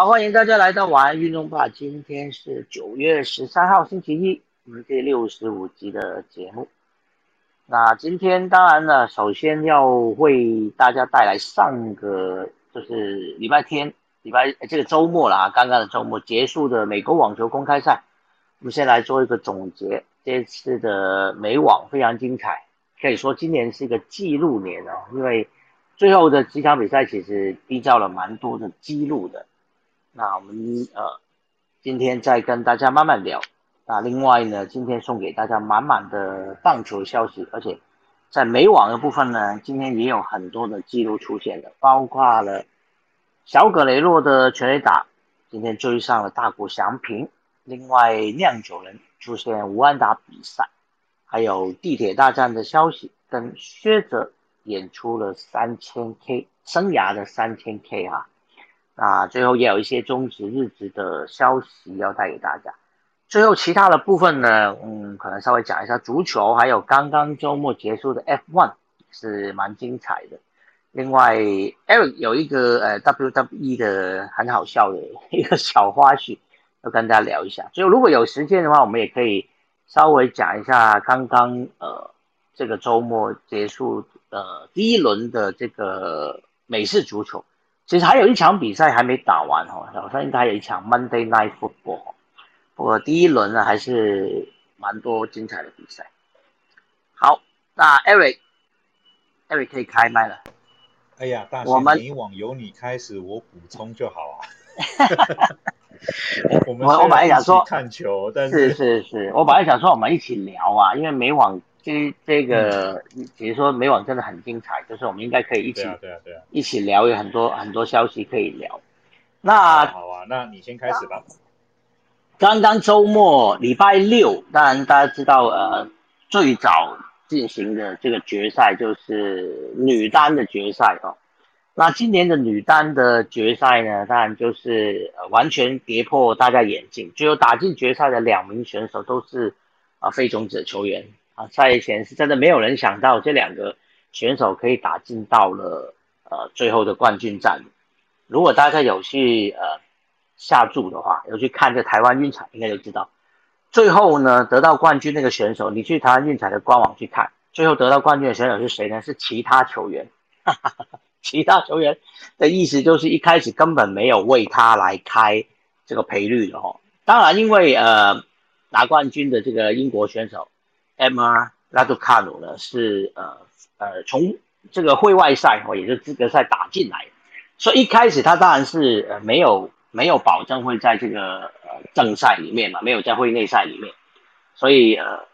好，欢迎大家来到晚安运动吧。今天是九月十三号，星期一，我们第六十五集的节目。那今天当然呢，首先要为大家带来上个就是礼拜天、礼拜这个周末了啊，刚刚的周末结束的美国网球公开赛，我们先来做一个总结。这次的美网非常精彩，可以说今年是一个记录年哦，因为最后的几场比赛其实缔造了蛮多的记录的。那我们呃，今天再跟大家慢慢聊。那另外呢，今天送给大家满满的棒球消息，而且在美网的部分呢，今天也有很多的记录出现了，包括了小葛雷洛的全垒打，今天追上了大谷翔平。另外，酿酒人出现无安打比赛，还有地铁大战的消息，跟薛哲演出了三千 K 生涯的三千 K 啊。啊，最后也有一些中职日职的消息要带给大家。最后其他的部分呢，嗯，可能稍微讲一下足球，还有刚刚周末结束的 F1 是蛮精彩的。另外，Eric 有一个呃 WWE 的很好笑的一个小花絮，要跟大家聊一下。所以如果有时间的话，我们也可以稍微讲一下刚刚呃这个周末结束呃第一轮的这个美式足球。其实还有一场比赛还没打完哈，早上应该还有一场 Monday Night Football。不过第一轮呢还是蛮多精彩的比赛。好，那 Eric，Eric 可以开麦了。哎呀，大仙，你往由你开始，我补充就好啊。我们我本来想说看球，但是是是是，我本来想说我们一起聊啊，因为美网。这这个，比如说美网真的很精彩，就是我们应该可以一起，对啊对啊对啊，一起聊，有很多很多消息可以聊。那好啊，那你先开始吧。刚刚周末礼拜六，当然大家知道，呃，最早进行的这个决赛就是女单的决赛哦。那今年的女单的决赛呢，当然就是完全跌破大家眼镜，只有打进决赛的两名选手都是啊非种子球员。赛前是真的没有人想到这两个选手可以打进到了呃最后的冠军战。如果大家有去呃下注的话，有去看这台湾运彩，应该就知道，最后呢得到冠军那个选手，你去台湾运彩的官网去看，最后得到冠军的选手是谁呢？是其他球员，其他球员的意思就是一开始根本没有为他来开这个赔率的哦。当然，因为呃拿冠军的这个英国选手。M R Raducanu 呢是呃呃从这个会外赛哦，也就是资格赛打进来，所以一开始他当然是呃没有没有保证会在这个呃正赛里面嘛，没有在会内赛里面，所以呃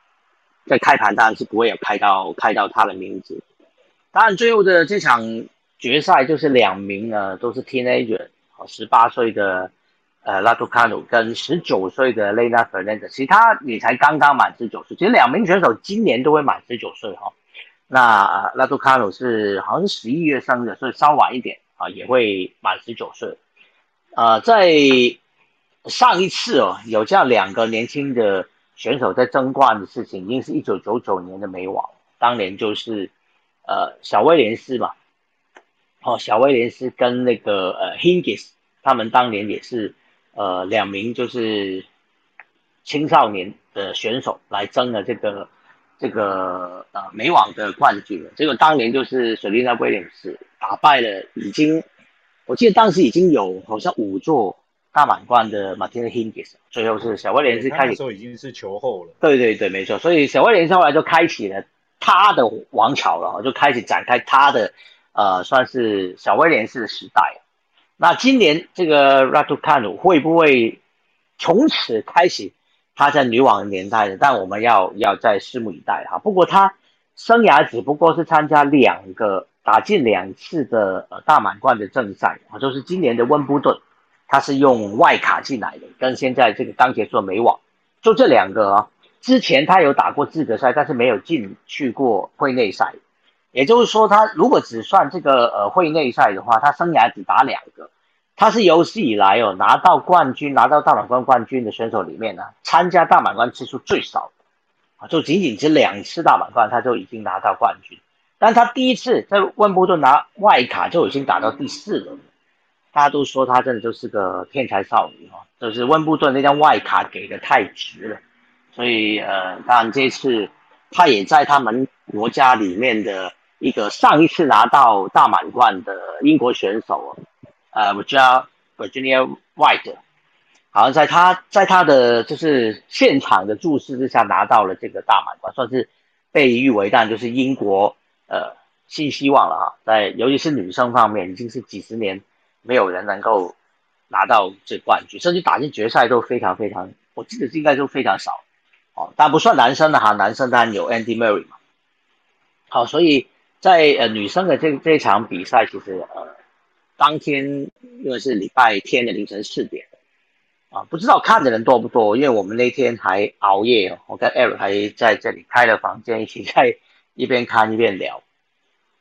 在开盘当然是不会有开到开到他的名字。当然最后的这场决赛就是两名呢都是 teenager 哦，十八岁的。呃，拉杜卡努跟十九岁的雷纳弗兰德，其他也才刚刚满十九岁。其实两名选手今年都会满十九岁哈。那拉杜卡努是好像是十一月生的，所以稍晚一点啊，也会满十九岁。呃，在上一次哦，有这样两个年轻的选手在争冠的事情，已经是一九九九年的美网，当年就是呃小威廉斯嘛。哦，小威廉斯跟那个呃 Hingis，他们当年也是。呃，两名就是青少年的选手来争了这个这个呃美网的冠军。结果当年就是水丽娜威廉斯打败了已经，我记得当时已经有好像五座大满贯的马丁 i 吉斯，最后是小威廉斯开始。时候已经是球后了。对对对，没错。所以小威廉斯后来就开启了他的王朝了，就开始展开他的呃算是小威廉斯的时代。那今年这个 Ratukanu 会不会从此开始他在女网年代的？但我们要要再拭目以待哈。不过他生涯只不过是参加两个打进两次的呃大满贯的正赛啊，就是今年的温布顿，他是用外卡进来的，跟现在这个刚结束美网就这两个啊。之前他有打过资格赛，但是没有进去过会内赛。也就是说，他如果只算这个呃会内赛的话，他生涯只打两个。他是有史以来哦拿到冠军、拿到大满贯冠军的选手里面呢，参加大满贯次数最少的啊，就仅仅只两次大满贯，他就已经拿到冠军。但他第一次在温布顿拿外卡就已经打到第四轮，大家都说他真的就是个天才少女哦，就是温布顿那张外卡给的太值了，所以呃，当然这次他也在他们国家里面的一个上一次拿到大满贯的英国选手，呃，我叫 Virginia White。好像在他在他的就是现场的注视之下拿到了这个大满贯，算是被誉为但就是英国呃新希望了哈，在尤其是女生方面，已经是几十年没有人能够拿到这冠军，甚至打进决赛都非常非常，我记得应该都非常少。哦，但不算男生的哈，男生当然有 Andy Murray 嘛，好，所以在呃女生的这这场比赛，其实呃当天因为是礼拜天的凌晨四点。啊，不知道看的人多不多，因为我们那天还熬夜，我跟 Eric 还在这里开了房间，一起在一边看一边聊。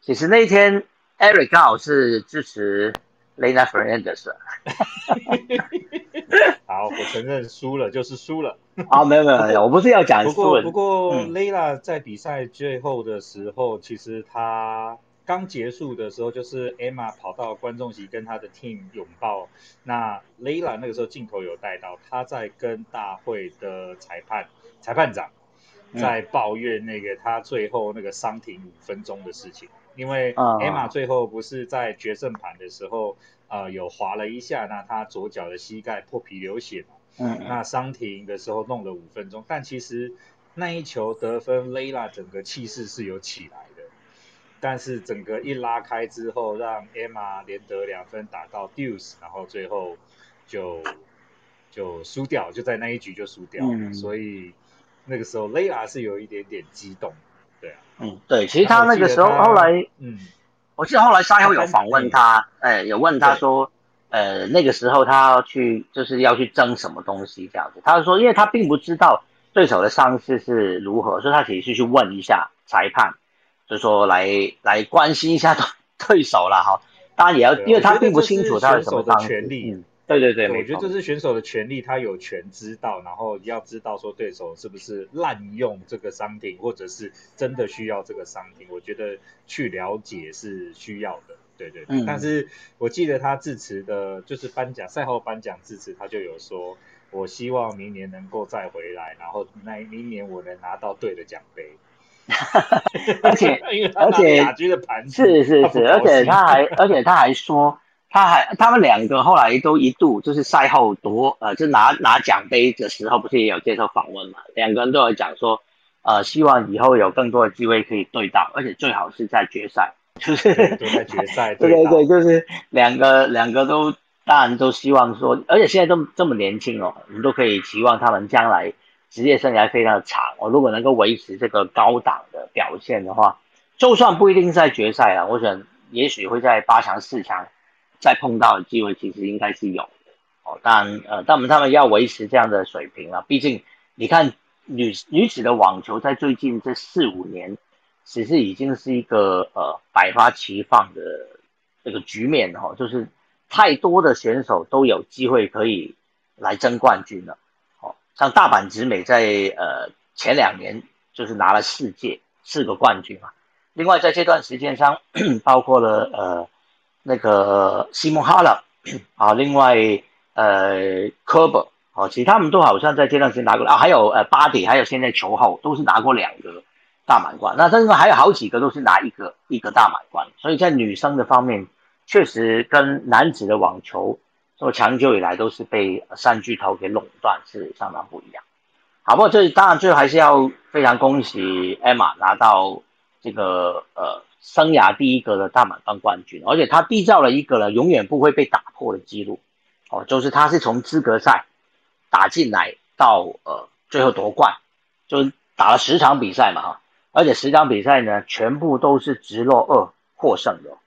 其实那天 Eric 刚好是支持 Lena Fernandez。好，我承认输了就是输了。啊，没有没有没有，我不是要讲输。不过不过 Lena 在比赛最后的时候，其实他。刚结束的时候，就是 Emma 跑到观众席跟他的 team 拥抱。那 Layla 那个时候镜头有带到，他在跟大会的裁判、裁判长在抱怨那个他最后那个伤停五分钟的事情。因为 Emma 最后不是在决胜盘的时候，呃，有滑了一下，那他左脚的膝盖破皮流血嘛。嗯。那伤停的时候弄了五分钟，但其实那一球得分，Layla 整个气势是有起来的。但是整个一拉开之后，让 Emma 连得两分打到 Deuce，然后最后就就输掉，就在那一局就输掉了。所以那个时候 Layla 是有一点点激动，对啊，嗯，对，其实他那个时候后来，嗯，我记得后来赛后有访问他，哎，有问他说，呃，那个时候他要去就是要去争什么东西这样子，他说，因为他并不知道对手的伤势是如何，所以他其实是去问一下裁判。就说来来关心一下对 对手了哈，当然也要，因为他并不清楚他有什么权利。嗯，对对对，我觉得这是选手的权利，他有权知道，然后要知道说对手是不是滥用这个商品，或者是真的需要这个商品。我觉得去了解是需要的，对对对。但是我记得他致辞的，就是颁奖赛后颁奖致辞，他就有说，我希望明年能够再回来，然后那明年我能拿到对的奖杯。而且而且是是是，而且他还而且他还说，他还他们两个后来都一度就是赛后夺呃，就拿拿奖杯的时候，不是也有接受访问嘛？两个人都有讲说，呃，希望以后有更多的机会可以对到，而且最好是在决赛，就是都在决赛，对对对，就是两个两个都当然都希望说，而且现在都这么年轻哦，我们都可以期望他们将来。职业生涯非常的长，我如果能够维持这个高档的表现的话，就算不一定在决赛了，我想也许会在八强、四强再碰到的机会，其实应该是有的哦。当然，呃，但我们他们要维持这样的水平啊，毕竟你看女女子的网球在最近这四五年，其实已经是一个呃百花齐放的这个局面哈，就是太多的选手都有机会可以来争冠军了。哦像大阪直美在呃前两年就是拿了世界四个冠军嘛，另外在这段时间上，包括了呃那个西蒙哈勒啊，另外呃科伯啊，其实他们都好像在这段时间拿过啊，还有呃巴迪，还有现在球后都是拿过两个大满贯，那甚至还有好几个都是拿一个一个大满贯，所以在女生的方面，确实跟男子的网球。说长久以来都是被三巨头给垄断，是相当不一样。好，不过这当然最后还是要非常恭喜 Emma 拿到这个呃生涯第一个的大满贯冠军，而且他缔造了一个呢永远不会被打破的记录。哦，就是他是从资格赛打进来到呃最后夺冠，就打了十场比赛嘛哈，而且十场比赛呢全部都是直落二获胜的，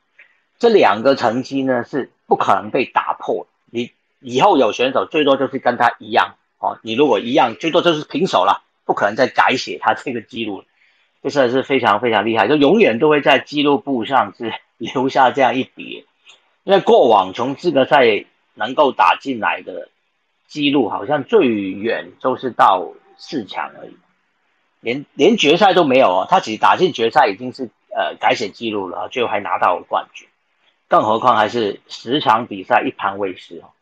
这两个成绩呢是不可能被打破。你以后有选手最多就是跟他一样哦，你如果一样，最多就是平手了，不可能再改写他这个记录了，这算是非常非常厉害，就永远都会在记录簿上是 留下这样一笔。因为过往从资格赛能够打进来的记录，好像最远都是到四强而已，连连决赛都没有哦。他其实打进决赛已经是呃改写记录了，最后还拿到了冠军。更何况还是十场比赛一盘未失哦，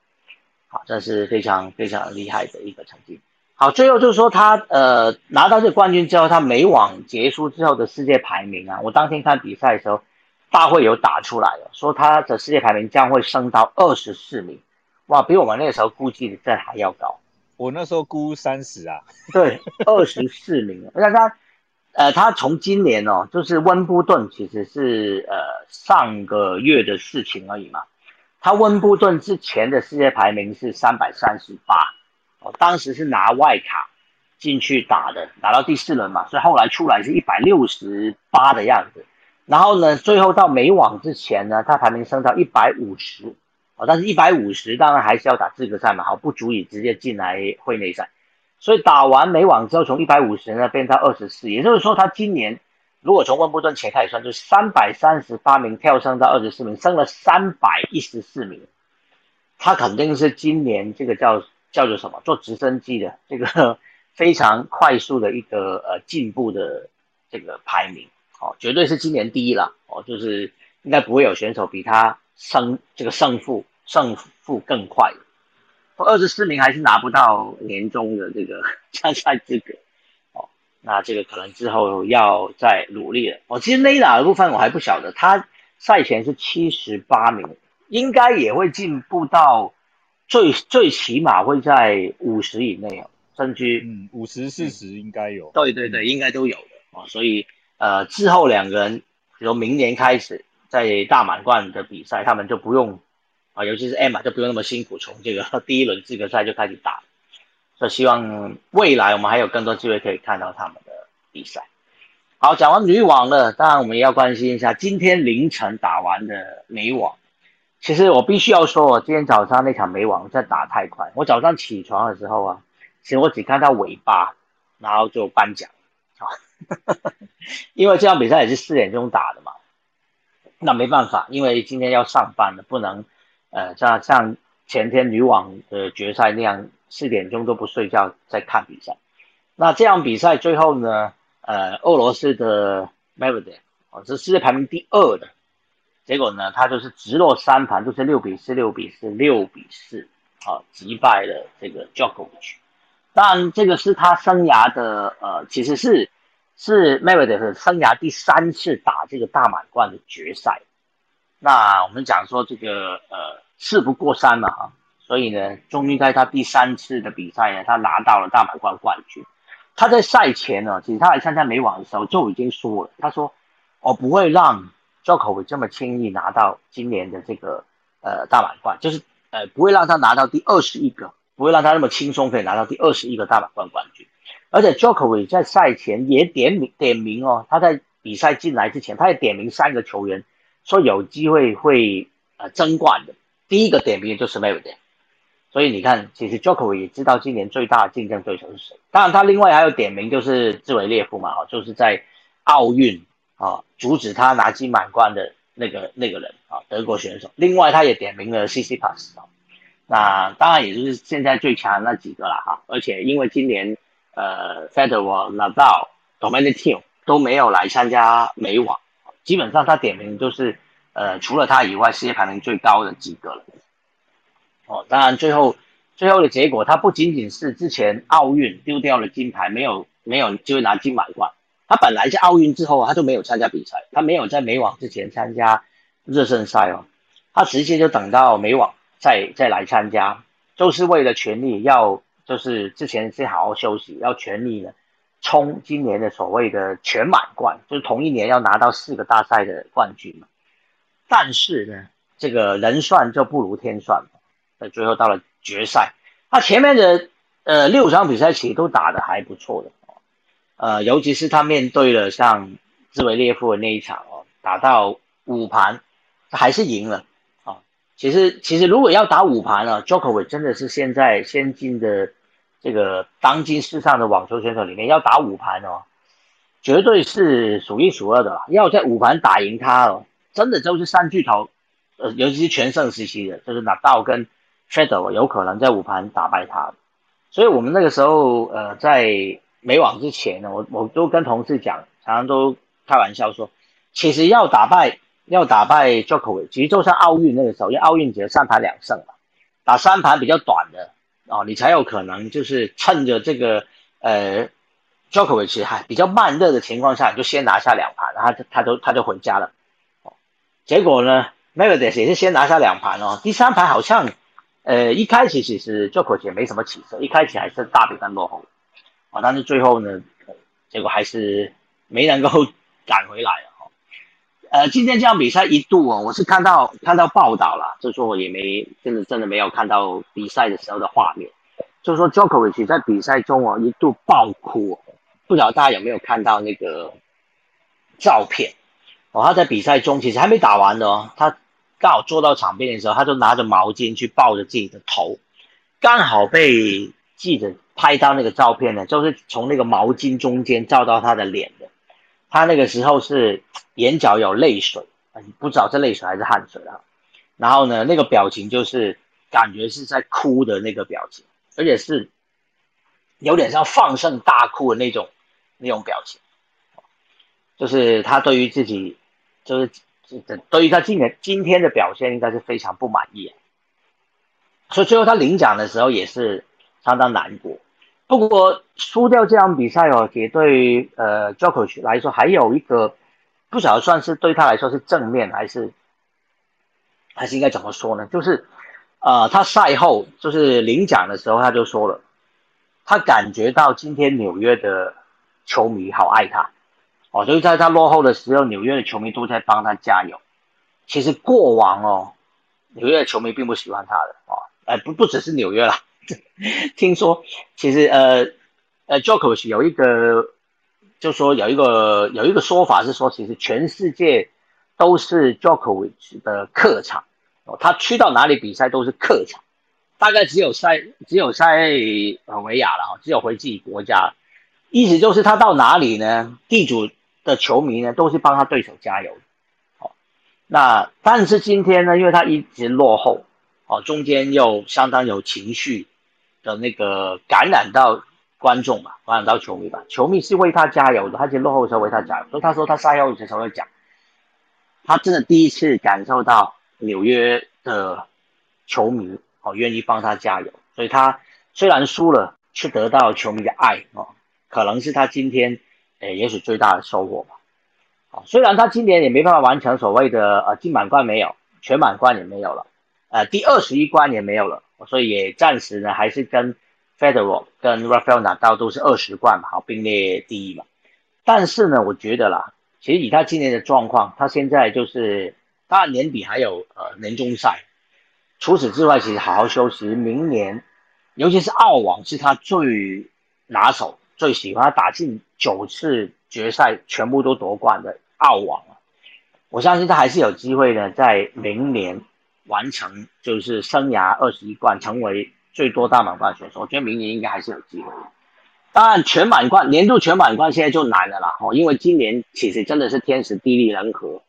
好，这是非常非常厉害的一个成绩。好，最后就是说他呃拿到这个冠军之后，他美网结束之后的世界排名啊，我当天看比赛的时候，大会有打出来了，说他的世界排名将会升到二十四名，哇，比我们那个时候估计的这还要高。我那时候估三十啊，对，二十四名，那他呃他从今年哦，就是温布顿其实是呃上个月的事情而已嘛，他温布顿之前的世界排名是三百三十八。当时是拿外卡进去打的，打到第四轮嘛，所以后来出来是一百六十八的样子。然后呢，最后到美网之前呢，他排名升到一百五十，哦，但是一百五十当然还是要打资格赛嘛，好，不足以直接进来会内赛。所以打完美网之后，从一百五十呢变到二十四，也就是说他今年如果从温布顿前开始算，就是三百三十八名跳升到二十四名，升了三百一十四名，他肯定是今年这个叫。叫做什么？做直升机的这个 非常快速的一个呃进步的这个排名，哦，绝对是今年第一了，哦，就是应该不会有选手比他胜这个胜负胜负更快。二十四名还是拿不到年终的这个 参赛资格，哦，那这个可能之后要再努力了。哦，其实雷达的部分我还不晓得，他赛前是七十八名，应该也会进步到。最最起码会在五十以内哦，甚至嗯五十四十应该有，对对对，应该都有的啊。所以呃之后两个人，比如明年开始在大满贯的比赛，他们就不用啊，尤其是 Emma 就不用那么辛苦，从这个 第一轮资格赛就开始打。所以希望未来我们还有更多机会可以看到他们的比赛。好，讲完女网了，当然我们也要关心一下今天凌晨打完的美网。其实我必须要说，我今天早上那场美网在打太快。我早上起床的时候啊，其实我只看到尾巴，然后就颁奖啊，因为这场比赛也是四点钟打的嘛。那没办法，因为今天要上班了，不能呃像像前天女网的决赛那样四点钟都不睡觉在看比赛。那这样比赛最后呢，呃，俄罗斯的 m e v e d e 哦，是世界排名第二的。结果呢，他就是直落三盘，都是六比四、六比四、六比四，啊，击败了这个 Djokovic。当然，这个是他生涯的，呃，其实是是 Medvedev 生涯第三次打这个大满贯的决赛。那我们讲说这个，呃，事不过三嘛，哈，所以呢，终于在他第三次的比赛呢，他拿到了大满贯冠军。他在赛前呢，其实他来参加美网的时候就已经说了，他说：“我不会让。” Joakim 这么轻易拿到今年的这个呃大满贯，就是呃不会让他拿到第二十一个，不会让他那么轻松可以拿到第二十一个大满贯冠军。而且 Joakim 在赛前也点名点名哦，他在比赛进来之前，他也点名三个球员，说有机会会呃争冠的。第一个点名就是 m e v e d e 所以你看，其实 Jokovic 也知道今年最大的竞争对手是谁。当然，他另外还有点名就是兹维列夫嘛，就是在奥运。啊，阻止他拿金满贯的那个那个人啊，德国选手。另外，他也点名了 C C Pass 啊，那当然也就是现在最强的那几个了哈。而且因为今年呃，Federer、Nadal、Dominic Thiem 都没有来参加美网，基本上他点名就是呃，除了他以外，世界排名最高的几个了。哦，当然最后最后的结果，他不仅仅是之前奥运丢掉了金牌，没有没有机会拿金满贯。他本来在奥运之后，他就没有参加比赛，他没有在美网之前参加热身赛哦，他直接就等到美网再再来参加，就是为了全力要，就是之前先好好休息，要全力呢冲今年的所谓的全满贯，就是同一年要拿到四个大赛的冠军嘛。但是呢，这个人算就不如天算，那最后到了决赛，他前面的呃六场比赛其实都打得还不错的。呃，尤其是他面对了像兹维列夫的那一场哦，打到五盘，还是赢了啊。其实，其实如果要打五盘呢，Jokovic 真的是现在先进的这个当今世上的网球选手里面要打五盘哦，绝对是数一数二的了。要在五盘打赢他哦，真的就是三巨头，呃，尤其是全盛时期的，就是拿到跟 Feder 有可能在五盘打败他。所以我们那个时候呃在。没网之前呢，我我都跟同事讲，常常都开玩笑说，其实要打败要打败 JOKovic，其实就像奥运那个时候，因为奥运只有三盘两胜嘛，打三盘比较短的哦，你才有可能就是趁着这个呃 Djokovic 还比较慢热的情况下，你就先拿下两盘，然后他他就他就回家了。哦，结果呢 m e r e d i 也是先拿下两盘哦，第三盘好像呃一开始其实 JOKovic 也没什么起色，一开始还是大比分落后，但是最后呢，结果还是没能够 赶回来哦。呃，今天这场比赛一度哦，我是看到看到报道了，就说我也没真的真的没有看到比赛的时候的画面，就是说，Jokovic 在比赛中哦一度爆哭，不知道大家有没有看到那个照片哦？他在比赛中其实还没打完的哦，他刚好坐到场边的时候，他就拿着毛巾去抱着自己的头，刚好被记者拍到那个照片呢，就是从那个毛巾中间照到他的脸的，他那个时候是。眼角有泪水，不知道是泪水还是汗水啊。然后呢，那个表情就是感觉是在哭的那个表情，而且是有点像放声大哭的那种那种表情。就是他对于自己，就是对于他今年今天的表现，应该是非常不满意。所以最后他领奖的时候也是相当难过。不过输掉这场比赛哦，也对呃 Jokovic 来说还有一个。不晓得算是对他来说是正面还是还是应该怎么说呢？就是，呃，他赛后就是领奖的时候，他就说了，他感觉到今天纽约的球迷好爱他，哦，就是在他落后的时候，纽约的球迷都在帮他加油。其实过往哦，纽约的球迷并不喜欢他的哦，哎，不不只是纽约了，听说其实呃呃，Jokovic 有一个。就说有一个有一个说法是说，其实全世界都是 Djokovic 的客场哦，他去到哪里比赛都是客场，大概只有塞只有塞尔维亚了哈，只有回自己国家，意思就是他到哪里呢，地主的球迷呢都是帮他对手加油，好，那但是今天呢，因为他一直落后，哦，中间又相当有情绪的那个感染到。观众嘛，感染到球迷吧，球迷是为他加油的，他其实落后的时候为他加油，所以他说他赛后的时候会讲，他真的第一次感受到纽约的球迷哦愿意帮他加油，所以他虽然输了，却得到球迷的爱哦，可能是他今天诶也许最大的收获吧。哦，虽然他今年也没办法完成所谓的呃金满贯没有，全满贯也没有了，呃第二十一关也没有了，所以也暂时呢还是跟。Federal 跟 Rafael 拿到都是二十冠嘛，好并列第一嘛。但是呢，我觉得啦，其实以他今年的状况，他现在就是当然年底还有呃年终赛，除此之外，其实好好休息。明年，尤其是澳网是他最拿手、最喜欢，打进九次决赛全部都夺冠的澳网。我相信他还是有机会呢，在明年完成就是生涯二十一冠，成为。最多大满贯选手，我觉得明年应该还是有机会。当然，全满贯年度全满贯现在就难了啦，哦，因为今年其实真的是天时地利人和，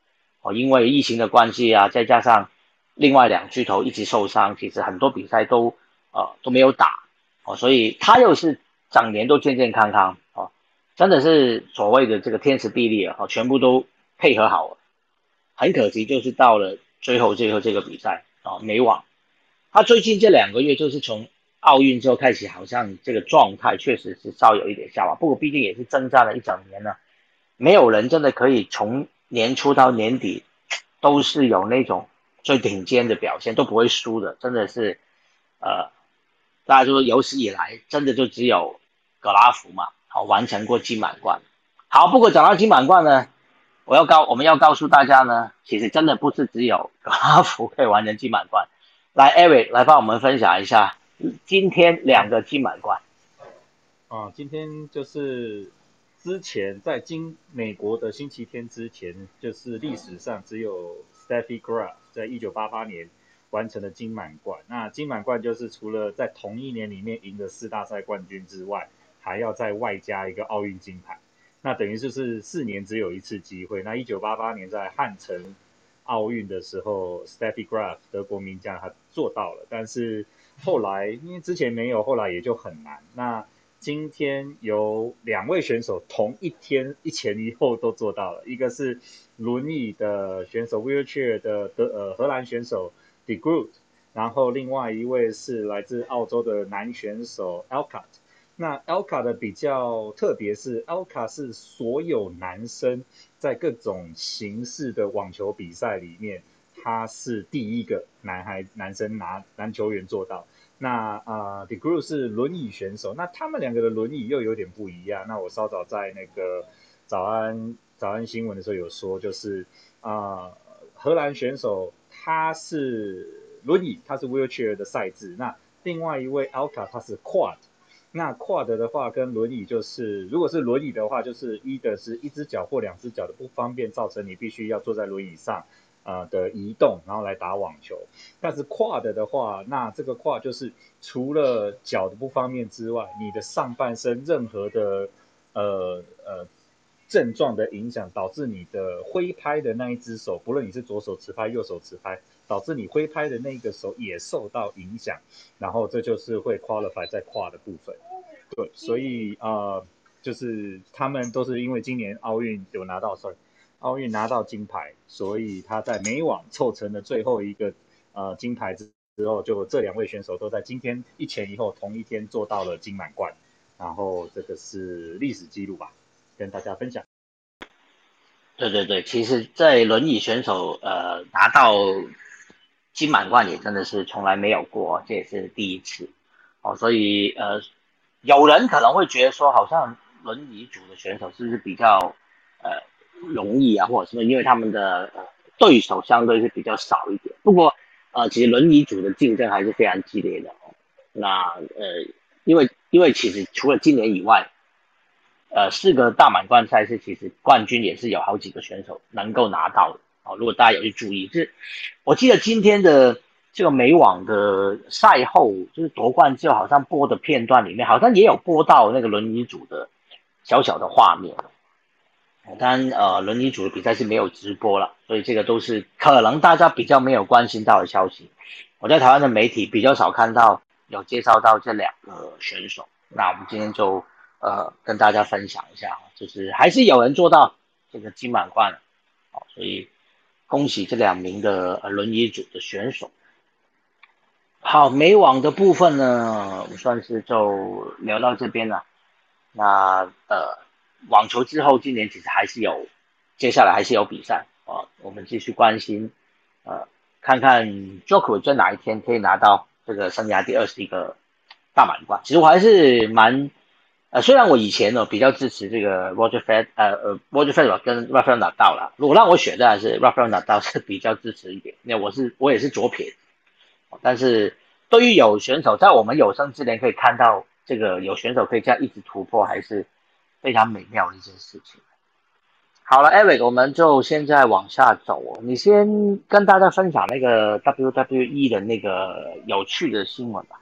哦，因为疫情的关系啊，再加上另外两巨头一直受伤，其实很多比赛都呃都没有打，哦，所以他又是整年都健健康康，哦，真的是所谓的这个天时地利啊，哦，全部都配合好了。很可惜，就是到了最后最后这个比赛啊，没网。他最近这两个月就是从奥运之后开始，好像这个状态确实是稍有一点下滑。不过毕竟也是征战了一整年了，没有人真的可以从年初到年底都是有那种最顶尖的表现，都不会输的。真的是，呃，大家说有史以来真的就只有格拉夫嘛，好完成过金满贯。好，不过讲到金满贯呢，我要告我们要告诉大家呢，其实真的不是只有 格拉夫可以完成金满贯。来，Eric 来帮我们分享一下今天两个金满贯。啊，今天就是之前在今美国的星期天之前，就是历史上只有 Steffi Graf 在一九八八年完成的金满贯。那金满贯就是除了在同一年里面赢得四大赛冠军之外，还要再外加一个奥运金牌。那等于就是四年只有一次机会。那一九八八年在汉城。奥运的时候，Steffi Graf 德国名将他做到了，但是后来因为之前没有，后来也就很难。那今天有两位选手同一天一前一后都做到了，一个是轮椅的选手 wheelchair 的德呃荷兰选手 De Groot，然后另外一位是来自澳洲的男选手 Alcott。那 Alcar 的比较特别是 Alcar 是所有男生在各种形式的网球比赛里面，他是第一个男孩男生拿篮球员做到。那啊，De g r o 是轮椅选手，那他们两个的轮椅又有点不一样。那我稍早在那个早安早安新闻的时候有说，就是啊，荷兰选手他是轮椅，他是 wheelchair 的赛制。那另外一位 Alka 他是 quad，那 quad 的话跟轮椅就是，如果是轮椅的话，就是一的是一只脚或两只脚的不方便，造成你必须要坐在轮椅上。啊的移动，然后来打网球。但是跨的的话，那这个跨就是除了脚的不方便之外，你的上半身任何的呃呃症状的影响，导致你的挥拍的那一只手，不论你是左手持拍、右手持拍，导致你挥拍的那个手也受到影响。然后这就是会 qualify 在跨的部分。对，所以啊，就是他们都是因为今年奥运有拿到赛。奥运拿到金牌，所以他在美网凑成了最后一个呃金牌之之后，就这两位选手都在今天一前一后同一天做到了金满贯，然后这个是历史记录吧，跟大家分享。对对对，其实，在轮椅选手呃拿到金满贯也真的是从来没有过，这也是第一次哦，所以呃有人可能会觉得说，好像轮椅组的选手是不是比较呃。容易啊，或者什么，因为他们的对手相对是比较少一点。不过，呃，其实轮椅组的竞争还是非常激烈的。那呃，因为因为其实除了今年以外，呃，四个大满贯赛事其实冠军也是有好几个选手能够拿到的哦。如果大家有去注意，就是我记得今天的这个美网的赛后，就是夺冠之后好像播的片段里面，好像也有播到那个轮椅组的小小的画面。当然，呃，轮椅组的比赛是没有直播了，所以这个都是可能大家比较没有关心到的消息。我在台湾的媒体比较少看到有介绍到这两个选手，那我们今天就呃跟大家分享一下，就是还是有人做到这个金满贯，好，所以恭喜这两名的轮椅组的选手。好，美网的部分呢，我算是就聊到这边了。那呃。网球之后，今年其实还是有，接下来还是有比赛啊，我们继续关心，呃，看看 Joker 在哪一天可以拿到这个生涯第二十一个大满贯。其实我还是蛮，呃，虽然我以前呢比较支持这个 Roger Fed，呃呃 Roger Federer 跟 Rafael Nadal 了，如果让我选，还是 Rafael Nadal 是比较支持一点，因为我是我也是左撇子，但是对于有选手在我们有生之年可以看到这个有选手可以这样一直突破，还是。非常美妙的一件事情。好了，Eric，我们就现在往下走。你先跟大家分享那个 WWE 的那个有趣的新闻吧。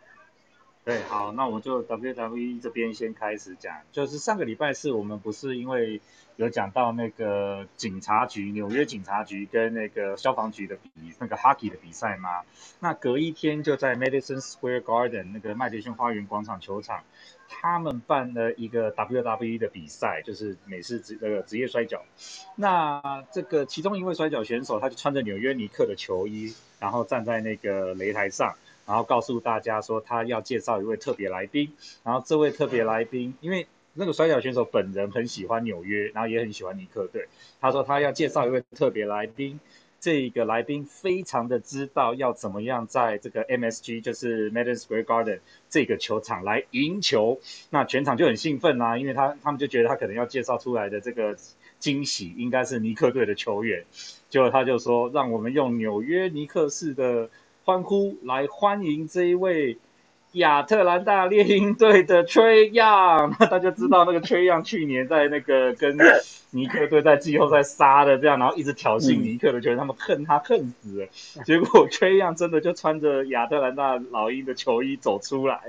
对，好，那我就 WWE 这边先开始讲。就是上个礼拜四，我们不是因为有讲到那个警察局，纽约警察局跟那个消防局的比那个 Hockey 的比赛吗？那隔一天就在 Madison Square Garden 那个麦迪逊花园广场球场。他们办了一个 WWE 的比赛，就是美式职那个职业摔跤。那这个其中一位摔跤选手，他就穿着纽约尼克的球衣，然后站在那个擂台上，然后告诉大家说他要介绍一位特别来宾。然后这位特别来宾，因为那个摔跤选手本人很喜欢纽约，然后也很喜欢尼克队，他说他要介绍一位特别来宾。这个来宾非常的知道要怎么样在这个 MSG，就是 Madison Square Garden 这个球场来赢球，那全场就很兴奋啦，因为他他们就觉得他可能要介绍出来的这个惊喜应该是尼克队的球员，结果他就说让我们用纽约尼克市的欢呼来欢迎这一位。亚特兰大猎鹰队的崔样大家知道那个崔样去年在那个跟尼克队在季后赛杀的这样，然后一直挑衅尼克的，觉得他们恨他恨死了。结果 Trey Young 真的就穿着亚特兰大老鹰的球衣走出来，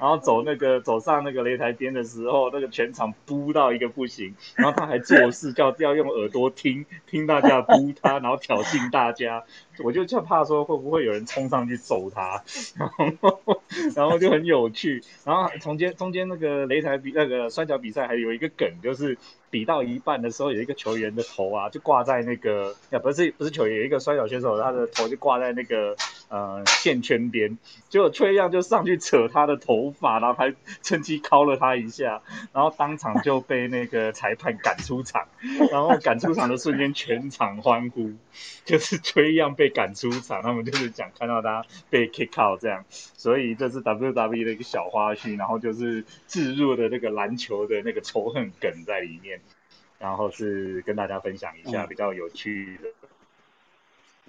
然后走那个走上那个擂台边的时候，那个全场扑到一个不行，然后他还做事叫要用耳朵听听大家扑他，然后挑衅大家。我就就怕说会不会有人冲上去揍他，然后然。后就很有趣。然后中间中间那个擂台比那个摔跤比赛还有一个梗，就是比到一半的时候，有一个球员的头啊就挂在那个，啊不是不是球员，有一个摔跤选手他的头就挂在那个呃线圈边，结果崔样就上去扯他的头发，然后还趁机敲了他一下，然后当场就被那个裁判赶出场，然后赶出场的瞬间全场欢呼，就是崔样被赶出场，他们就是讲看到他被 kick out 这样，所以这是 WWE 的一个小花絮，然后就是置入的那个篮球的那个仇恨梗在里面，然后是跟大家分享一下嗯比较有趣的。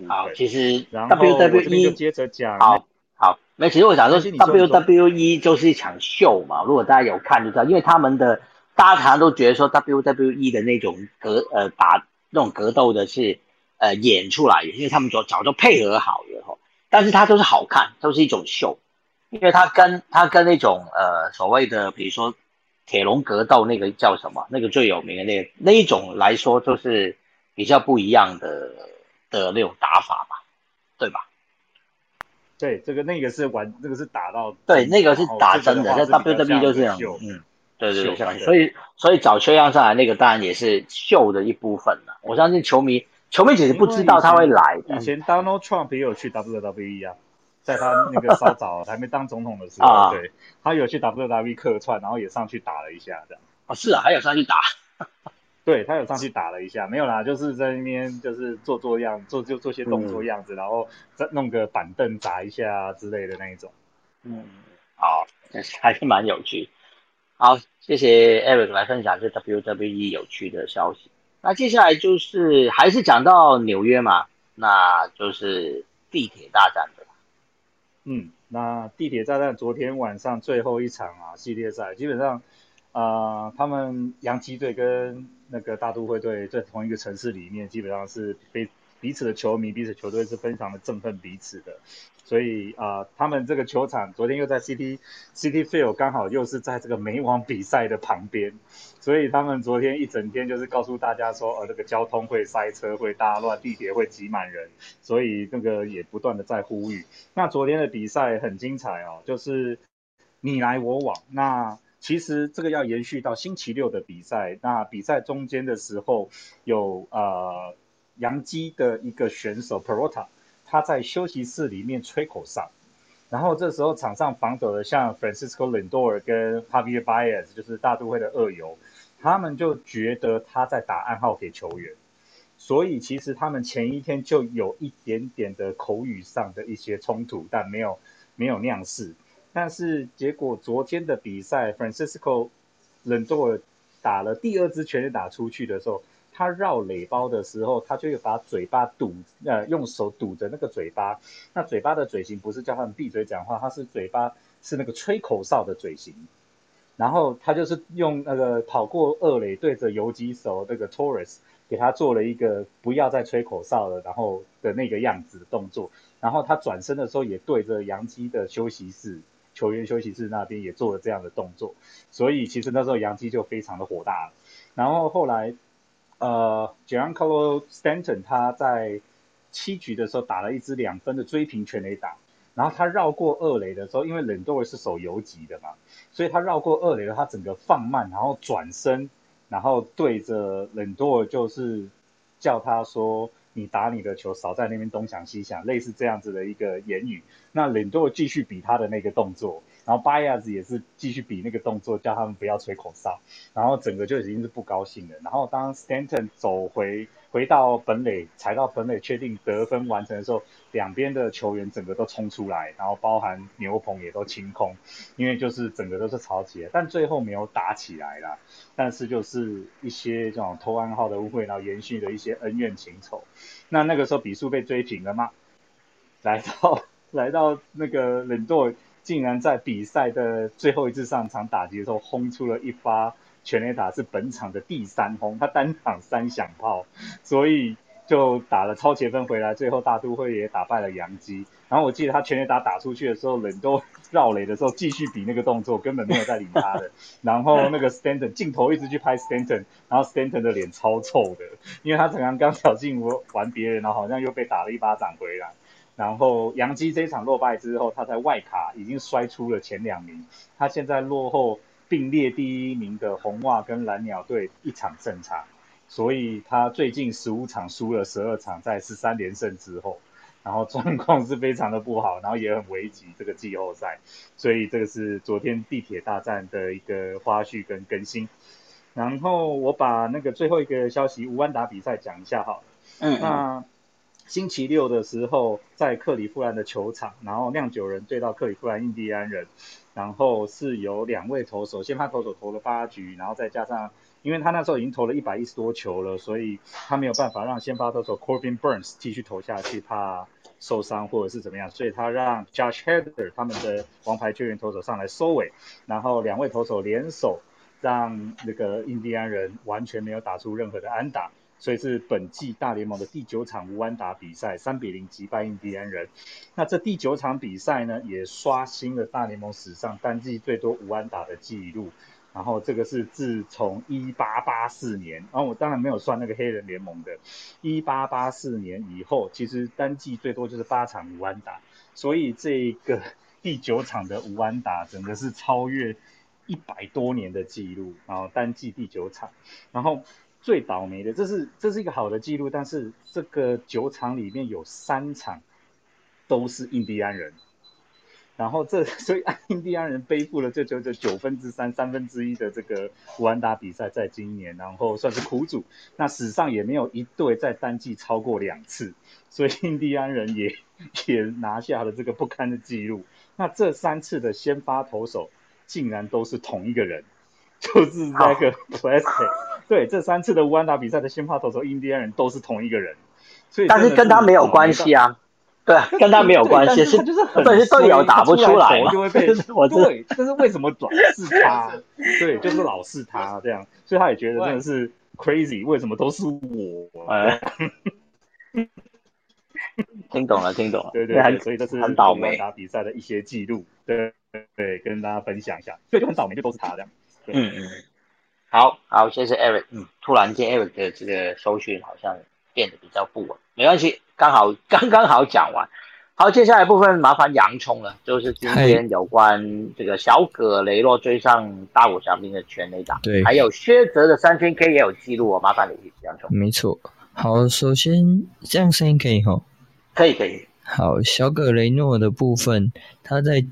好，其实 WWE 接着讲，好好，没，其实我想说 WWE 就是一场秀嘛，如果大家有看就知道，因为他们的大家常常都觉得说 WWE 的那种格呃打那种格斗的是呃演出来的，因为他们早早就配合好了吼，但是它都是好看，都是一种秀，因为它跟它跟那种呃所谓的比如说铁笼格斗那个叫什么，那个最有名的那个那一种来说，就是比较不一样的的那种打法吧，对吧？对，这个那个是玩，这个是打到对，那个是打真的，在在 WWE 就是这样秀，嗯，对对所以所以找缺样上来那个当然也是秀的一部分了。我相信球迷球迷其实不知道他会来的以，前 Donald Trump 也有去 WWE 啊，在他那个稍早 还没当总统的时候，啊对他有去 WWE 客串，然后也上去打了一下这样。哦是啊，还有上去打，对他有上去打了一下，没有啦，就是在那边就是做做样，做就做些动作样子，然后再弄个板凳砸一下之类的那一种。嗯，好，还是蛮有趣。好，谢谢 Eric 来分享这 WWE 有趣的消息。那接下来就是还是讲到纽约嘛，那就是地铁大战的。嗯，那地铁炸弹昨天晚上最后一场啊系列赛，基本上，啊，他们洋基队跟那个大都会队在同一个城市里面，基本上是被彼此的球迷、彼此球队是非常的振奋彼此的，所以啊、呃他们这个球场昨天又在 City City Field 刚好又是在这个美网比赛的旁边，所以他们昨天一整天就是告诉大家说，呃，这个交通会塞车、会大乱，地铁会挤满人，所以那个也不断的在呼吁。那昨天的比赛很精彩哦，就是你来我往。那其实这个要延续到星期六的比赛。那比赛中间的时候有呃杨基的一个选手 Perota，他在休息室里面吹口哨。然后这时候场上防守的像 Francisco Lindor 跟 Javier Baez，就是大都会的二游，他们就觉得他在打暗号给球员。所以其实他们前一天就有一点点的口语上的一些冲突，但没有没有酿事。但是结果昨天的比赛，Francisco Lindor 打了第二支全垒打出去的时候，他绕垒包的时候，他就会把嘴巴堵呃用手堵着那个嘴巴。那嘴巴的嘴型不是叫他们闭嘴讲话，他是嘴巴是那个吹口哨的嘴型。然后他就是用那个跑过二垒对着游击手那个 Torres。给他做了一个不要再吹口哨了，然后的那个样子的动作，然后他转身的时候也对着杨基的休息室球员休息室那边也做了这样的动作，所以其实那时候杨基就非常的火大了。然后后来，呃，Giancarlo Stanton 他在七局的时候打了一支两分的追平全垒打，然后他绕过二垒的时候，因为冷多尔是守游击的嘛，所以他绕过二垒的他整个放慢，然后转身。然后对着冷多尔就是叫他说：“你打你的球，少在那边东想西想。”类似这样子的一个言语。那冷多尔继续比他的那个动作，然后巴亚子也是继续比那个动作，叫他们不要吹口哨。然后整个就已经是不高兴了。然后当 Stanton 走回回到本垒，踩到本垒，确定得分完成的时候，两边的球员整个都冲出来，然后包含牛棚也都清空，因为就是整个都是吵起来，但最后没有打起来啦。但是就是一些这种偷暗号的误会，然后延续的一些恩怨情仇。那那个时候比数被追平了吗？来到 来到那个冷舵，竟然在比赛的最后一次上场打击的时候，轰出了一发全垒打，是本场的第三轰，他单场三响炮，所以就打了超前分回来，最后大都会也打败了洋基。然后我记得他全垒打打出去的时候，人都绕垒的时候继续比那个动作，根本没有在理他的。然后那个 Stanton 镜头一直去拍 Stanton，然后 Stanton 的脸超臭的，因为他常常刚挑衅我玩别人，然后好像又被打了一巴掌回来。然后杨基这场落败之后，他在外卡已经摔出了前两名，他现在落后并列第一名的红袜跟蓝鸟队一场胜差，所以他最近十五场输了十二场，在十三连胜之后，然后状况是非常的不好，然后也很危急这个季后赛，所以这个是昨天地铁大战的一个花絮跟更新。然后我把那个最后一个消息吴安达比赛讲一下哈，嗯，那。星期六的时候，在克里夫兰的球场，然后酿酒人对到克里夫兰印第安人，然后是由两位投手，先发投手投了八局，然后再加上，因为他那时候已经投了一百一十多球了，所以他没有办法让先发投手 Corbin Burns 继续投下去，怕受伤或者是怎么样，所以他让 Josh Hader 他们的王牌救援投手上来收尾，然后两位投手联手，让那个印第安人完全没有打出任何的安打。所以是本季大联盟的第九场无安打比赛，三比零击败印第安人。那这第九场比赛呢，也刷新了大联盟史上单季最多无安打的记录。然后这个是自从一八八四年，然后我当然没有算那个黑人联盟的，一八八四年以后，其实单季最多就是八场无安打。所以这个 第九场的无安打，整个是超越一百多年的记录。然后单季第九场，然后。最倒霉的，这是这是一个好的记录，但是这个九场里面有三场都是印第安人，然后这 所以印第安人背负了这九九九分之三三分之一的这个武安达比赛，在今年，然后算是苦主。那史上也没有一队在单季超过两次，所以印第安人也也拿下了这个不堪的记录。那这三次的先发投手竟然都是同一个人，就是那个 p l a s t i c 对，这三次的乌安达比赛的先发投手印第安人都是同一个人，所以但是跟他没有关系啊，对，跟他没有关系，是就是很对队友打不出来就会 被我对，但是为什么老是 他？对，就是老是他这样，所以他也觉得真的是 crazy，为什么都是我？哎，听懂了，听懂了，对对，所以这是很倒霉打比赛的一些记录，对对，跟大家分享一下，所以就很倒霉，就都是他这样，嗯嗯。好好，谢谢 Eric。嗯，突然间 Eric 的这个收讯好像变得比较不稳，没关系，刚好 刚刚好讲完。好，接下来部分麻烦洋葱了，就是今天有关这个小葛雷诺追上大谷翔平的全垒打，对，还有薛泽的三千 K 也有记录哦，麻烦你洋葱。没错，好，首先这样声音可以吼，可以可以。好，小葛雷诺的部分，他在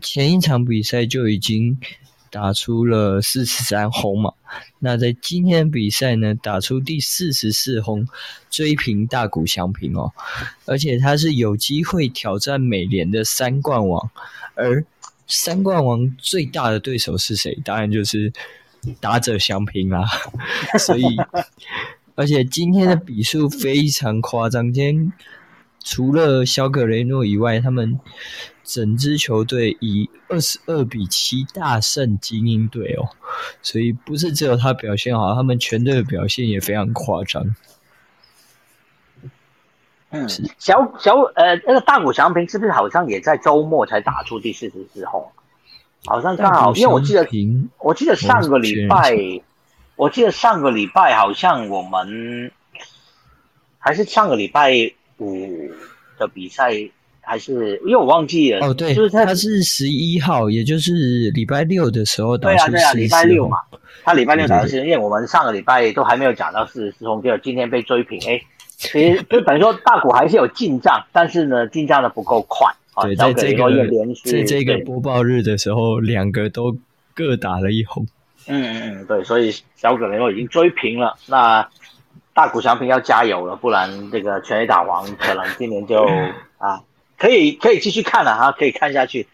前一场比赛就已经。打出了四十三轰嘛，那在今天的比赛呢，打出第四十四轰，追平大谷翔平哦，而且他是有机会挑战美联的三冠王，而三冠王最大的对手是谁？当然就是打者翔平啦，所以，而且今天的比数非常夸张，今天除了小葛雷诺以外，他们。整支球队以二十二比七大胜精英队哦，所以不是只有他表现好，他们全队的表现也非常夸张。嗯，小小呃，那个大谷翔平是不是好像也在周末才打出第四十四轰？好像刚好，因为我记得，我记得上个礼拜，我记得上个礼拜好像我们还是上个礼拜五的比赛。还是因为我忘记了哦，对，就是他他是十一号，也就是礼拜六的时候打出对啊，礼拜六嘛，他礼拜六打的是，因为我们上个礼拜都还没有讲到四十四轰，就今天被追平，哎，其实就等于说大股还是有进账，但是呢，进账的不够快啊。对，在这个在这个播报日的时候，两个都各打了一红。嗯嗯嗯，对，所以小葛雷诺已经追平了，那大谷翔平要加油了，不然这个全垒打王可能今年就 啊。可以可以继续看了哈，可以看下去。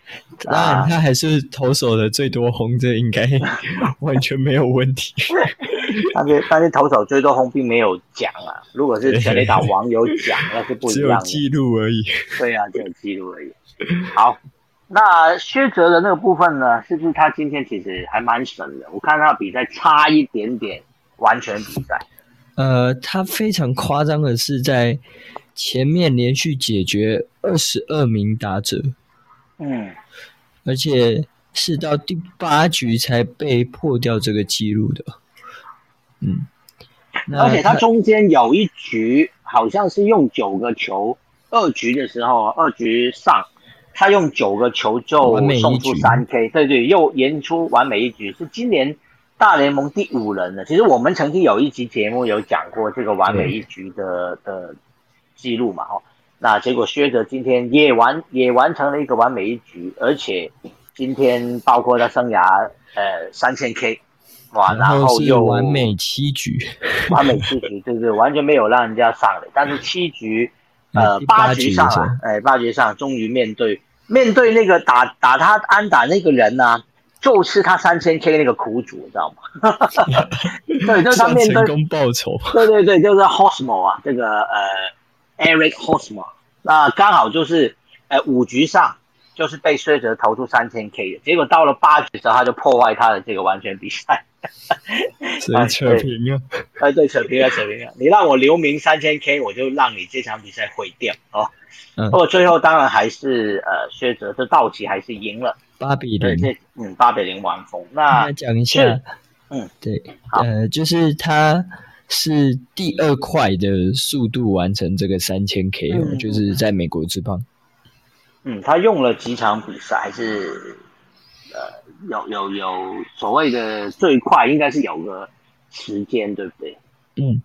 当然，他还是投手的最多轰，这应该 完全没有问题。但是但是投手最多轰并没有奖啊，如果是全垒打王有奖，那是不一样的。记录而已。对啊，只有记录而已。好，那薛哲的那个部分呢？是不是他今天其实还蛮神的？我看他比赛差一点点完全比赛。呃，他非常夸张的是在。前面连续解决二十二名打者，嗯，而且是到第八局才被破掉这个记录的，嗯，而且他中间有一局好像是用九个球，二局的时候，二局上他用九个球就送出局三 K，对对，又演出完美一局，是今年大联盟第五人了。其实我们曾经有一集节目有讲过这个完美一局的的记录嘛，哈，那结果薛哲今天也完也完成了一个完美一局，而且今天包括他生涯呃三千 K，哇，然后又完美七局，完美七局，对对，完全没有让人家上垒，但是七局，呃，八八局上了，哎，八局上终于面对面对那个打打他安打那个人呢、就是他三千 K 那个苦主，你知道吗？对，就是他面对，成功报仇。对对对，就是 Hosmo 啊，这个呃 Eric Hosmo，那刚好就是呃五局上就是被薛哲投出三千 K 的，结果到了八局的时候他就破坏他的这个完全比赛。所以扯平了。哎，对，扯平了，扯平了。你让我留名三千 K，我就让你这场比赛毁掉哦。嗯不过最后当然还是呃，薛哲这道奇还是赢了，八比零。对嗯八比零完封。那那讲一下，嗯，对，呃，就是他是第二快的速度完成这个三千 K，、就是在美国之棒。嗯，他用了几场比赛，还是呃有有有所谓的最快，应该是有个时间，对不对？嗯，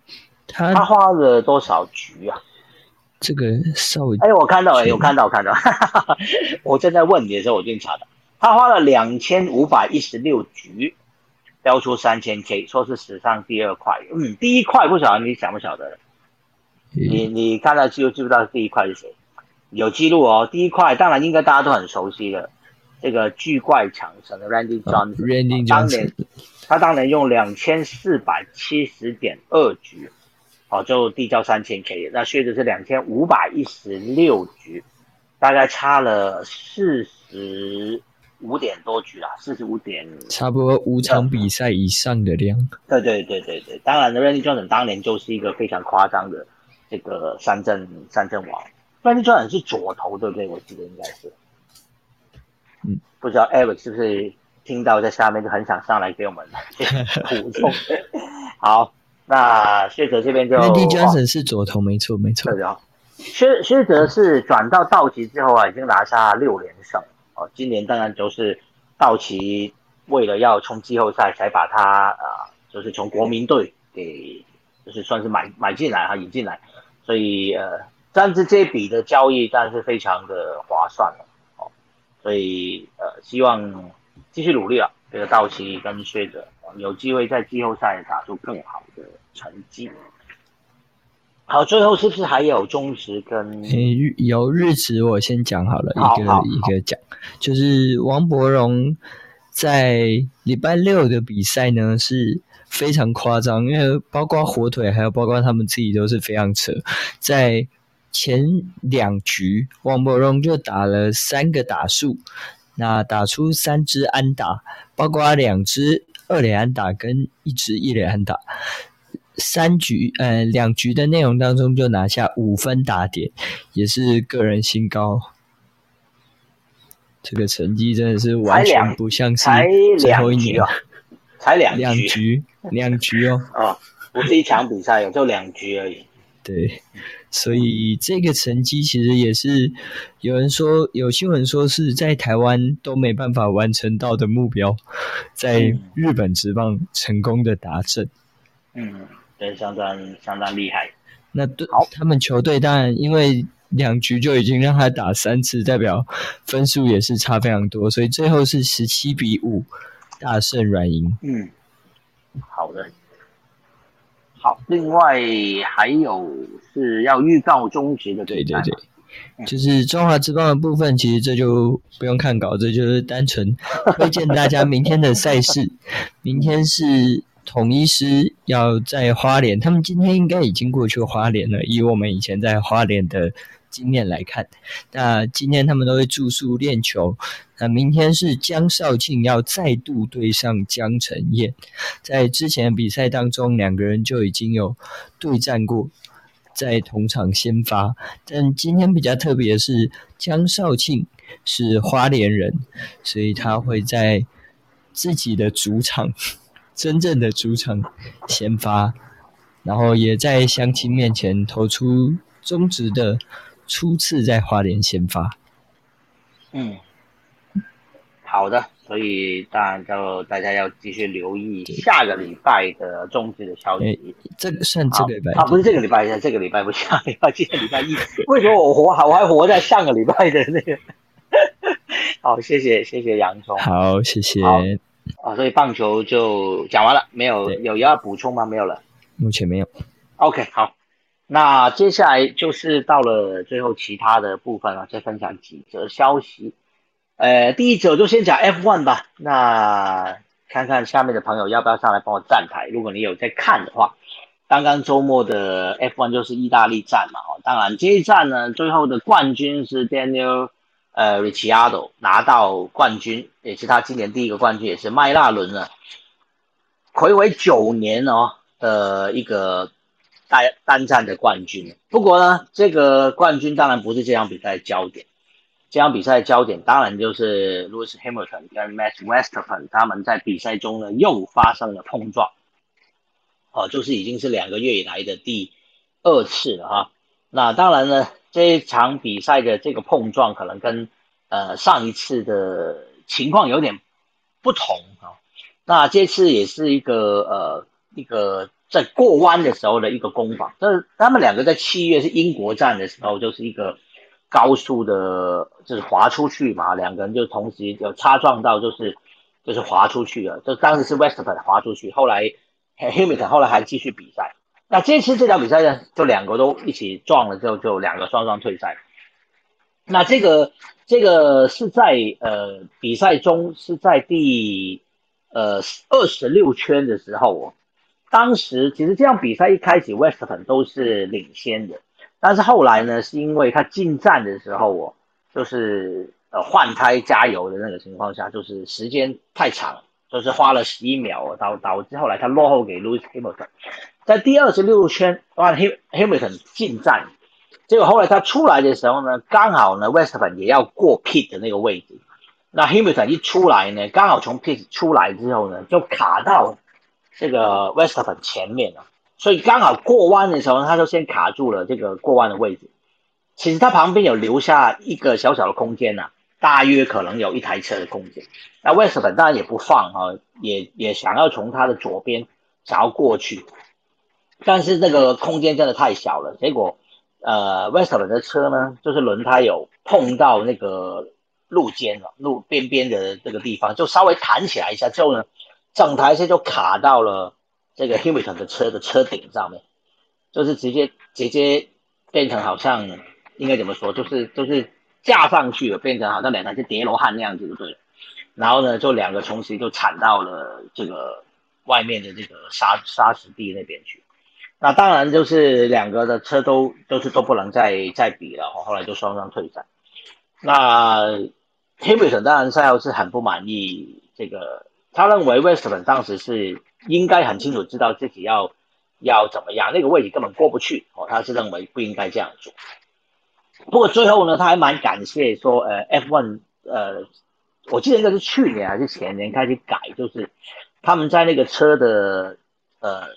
他他花了多少局啊？这个稍微哎，我看到了，是有看到，我看到。我正在问你的时候，我就查到，他花了两千五百一十六局，标出三千 K，说是史上第二快。嗯，第一快不晓得你想不晓得？你你看到记不记不到第一块是谁？有记录哦，第一块当然应该大家都很熟悉的，这个巨怪强神的 Randy 哦 Johnson，、Randy 当年他当年用两千四百七十点二局，哦，就递交三千 K，那薛子是两千五百一十六局，大概差了四十五点多局啦，四十五点差不多五场比赛以上的量。对对对对对，当然呢，Randy Johnson 当年就是一个非常夸张的这个三振三振王。Randy Johnson 是左投，对不对？我记得应该是。嗯，不知道 Eric 是不是听到在下面就很想上来给我们补充。好，那薛哲这边就 Randy 哦 Johnson 是左投，没错没错对。的哦。薛薛哲是转到道奇之后啊，已经拿下六连胜哦。今年当然就是道奇为了要冲季后赛，才把他啊、就是从国民队给就是算是买买进来哈，引进来，所以呃，但是这笔的交易当然是非常的划算了哦。所以呃，希望继续努力了，这个道奇跟薛哲、哦有机会在季后赛打出更好的成绩。好，最后是不是还有中职跟诶，日有日职我先讲好了，一个一个讲，就是王伯荣在礼拜六的比赛呢是非常夸张，因为包括火腿还有包括他们自己都是非常扯，在前两局王伯荣就打了三个打数，那打出三支安打，包括两支二垒安打跟一支一垒安打。三局呃两局的内容当中就拿下五分打点，也是个人新高。这个成绩真的是完全不像是最后一局啊，才两两局局两局哦，哦，不是一场比赛也，就两局而已。对，所以这个成绩其实也是有人说有新闻说是在台湾都没办法完成到的目标，在嗯日本职棒成功的达阵。嗯，对，相当相当厉害。那对他们球队当然因为两局就已经让他打三次，代表分数也是差非常多，所以最后是十七比五大胜软银。嗯，好的。好，另外还有是要预告中职的对对对嗯，就是中华之棒的部分，其实这就不用看稿，这就是单纯推荐大家明天的赛事。明天是统一师要在花莲，他们今天应该已经过去花莲了。以我们以前在花莲的经验来看，那今天他们都会住宿练球。那明天是江少庆要再度对上江晨燕，在之前比赛当中，两个人就已经有对战过，在同场先发。但今天比较特别的是，江少庆是花莲人，所以他会在自己的主场，真正的主场先发，然后也在乡亲面前投出中职的初次在花莲先发。嗯，好的，所以当然就大家要继续留意下个礼拜的中职的消息。这个算这个礼拜啊，不是这个礼拜，这个礼拜不是下礼拜，这个礼拜一。为什么我活我还活在上个礼拜的那个？好，谢谢谢谢洋葱。好，谢谢。啊，所以棒球就讲完了，没有有要补充吗？没有了，目前没有。OK，好，那接下来就是到了最后其他的部分了，再分享几则消息。呃，第一则就先讲 F1 吧。那看看下面的朋友要不要上来帮我站台？如果你有在看的话，刚刚周末的 F1 就是意大利站嘛。哦，当然这一站呢，最后的冠军是 Daniel。呃 r i c h i a r d o 拿到冠军，也是他今年第一个冠军，也是迈拉伦呢，魁违九年哦的一个单单战的冠军。不过呢，这个冠军当然不是这场比赛的焦点，这场比赛的焦点当然就是 Lewis Hamilton 跟 Max Verstappen 他们在比赛中呢又发生了碰撞，哦，就是已经是两个月以来的第二次了哈。那当然呢。这一场比赛的这个碰撞可能跟呃上一次的情况有点不同啊。那这次也是一个呃一个在过弯的时候的一个攻防。这他们两个在七月是英国站的时候，就是一个高速的，就是滑出去嘛，两个人就同时有擦撞到，就是就是滑出去了。就当时是 Western 滑出去，后来 Hamilton 后来还继续比赛。那这次这场比赛呢，就两个都一起撞了之后，就两个双双退赛。那这个这个是在呃比赛中是在第呃二十六圈的时候哦，当时其实这样比赛一开始 w e s t e n 都是领先的，但是后来呢，是因为他进站的时候哦，就是呃换胎加油的那个情况下，就是时间太长，就是花了十一秒，导导致后来他落后给 Lewis Hamilton。在第二十六圈，哇，Hamilton 进站，结果后来他出来的时候呢，刚好呢，Western 也要过 pit 的那个位置，那 Hamilton 一出来呢，刚好从 pit 出来之后呢，就卡到这个 Western 前面了，所以刚好过弯的时候，他就先卡住了这个过弯的位置。其实他旁边有留下一个小小的空间呐，大约可能有一台车的空间。那 Western 当然也不放哈，也也想要从他的左边想要过去。但是那个空间真的太小了，结果，呃，Western 的车呢，就是轮胎有碰到那个路肩了，路边边的这个地方，就稍微弹起来一下之后呢，整台车就卡到了这个 Hamilton 的车的车顶上面，就是直接直接变成好像应该怎么说，就是就是架上去了，变成好像两台是叠罗汉那样子，对了。然后呢，就两个同时就铲到了这个外面的这个沙沙石地那边去。那当然就是两个的车都都是都不能再再比了，后来就双双退赛。那 Hamilton 当然赛后是很不满意这个，他认为 Western 当时是应该很清楚知道自己要要怎么样，那个位置根本过不去哦，他是认为不应该这样做。不过最后呢，他还蛮感谢说，呃，F1 呃，我记得应该是去年还是前年开始改，就是他们在那个车的呃。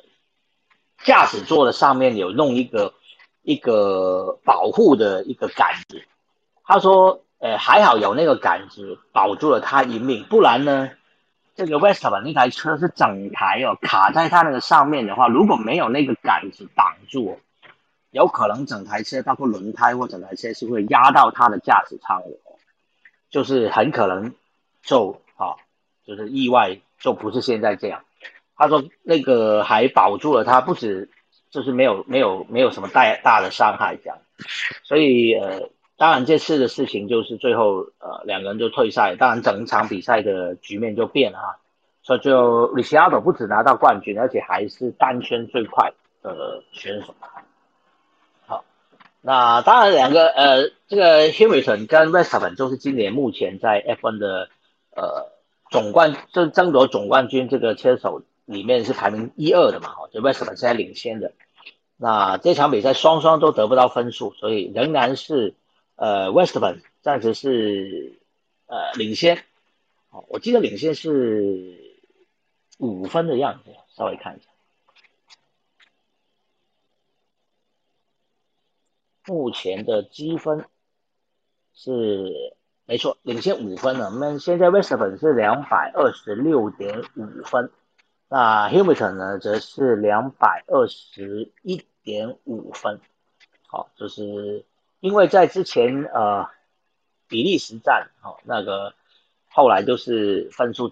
驾驶座的上面有弄一个一个保护的一个杆子，他说，呃，还好有那个杆子保住了他一命，不然呢，这个 Western 那台车是整台哦卡在他那个上面的话，如果没有那个杆子挡住，有可能整台车包括轮胎或整台车是会压到他的驾驶舱的，就是很可能就啊，就是意外就不是现在这样。他说那个还保住了他，不止就是没有没有没有什么大大的伤害这样，所以呃，当然这次的事情就是最后呃两个人就退赛，当然整场比赛的局面就变了哈，所以就 Richard 不止拿到冠军，而且还是单圈最快的选手。好，那当然两个呃这个 Hamilton 跟 Verstappen 就是今年目前在 F1 的呃总冠就争夺总冠军这个车手。里面是排名一二的嘛，哈，就 Western 是在领先的。那这场比赛双双都得不到分数，所以仍然是呃 Western 暂时是呃领先。哦，我记得领先是五分的样子，稍微看一下。目前的积分是没错，领先五分了。我们现在 w e s t e r n 是两百二十六点五分，那 Hamilton 呢则是两百二十一点五分。好，就是因为在之前呃比利时站，哦那个后来就是分数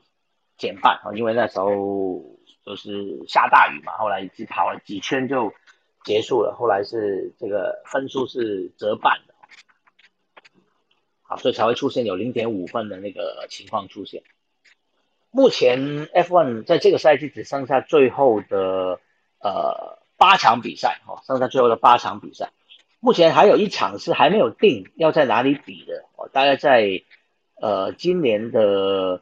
减半啊，因为那时候就是下大雨嘛，后来只跑了几圈就结束了，后来是这个分数是折半的，好，所以才会出现有零点五分的那个情况出现。目前 F1 在这个赛季只剩下最后的呃八场比赛，哦，剩下最后的八场比赛。目前还有一场是还没有定要在哪里比的，哦，大概在呃今年的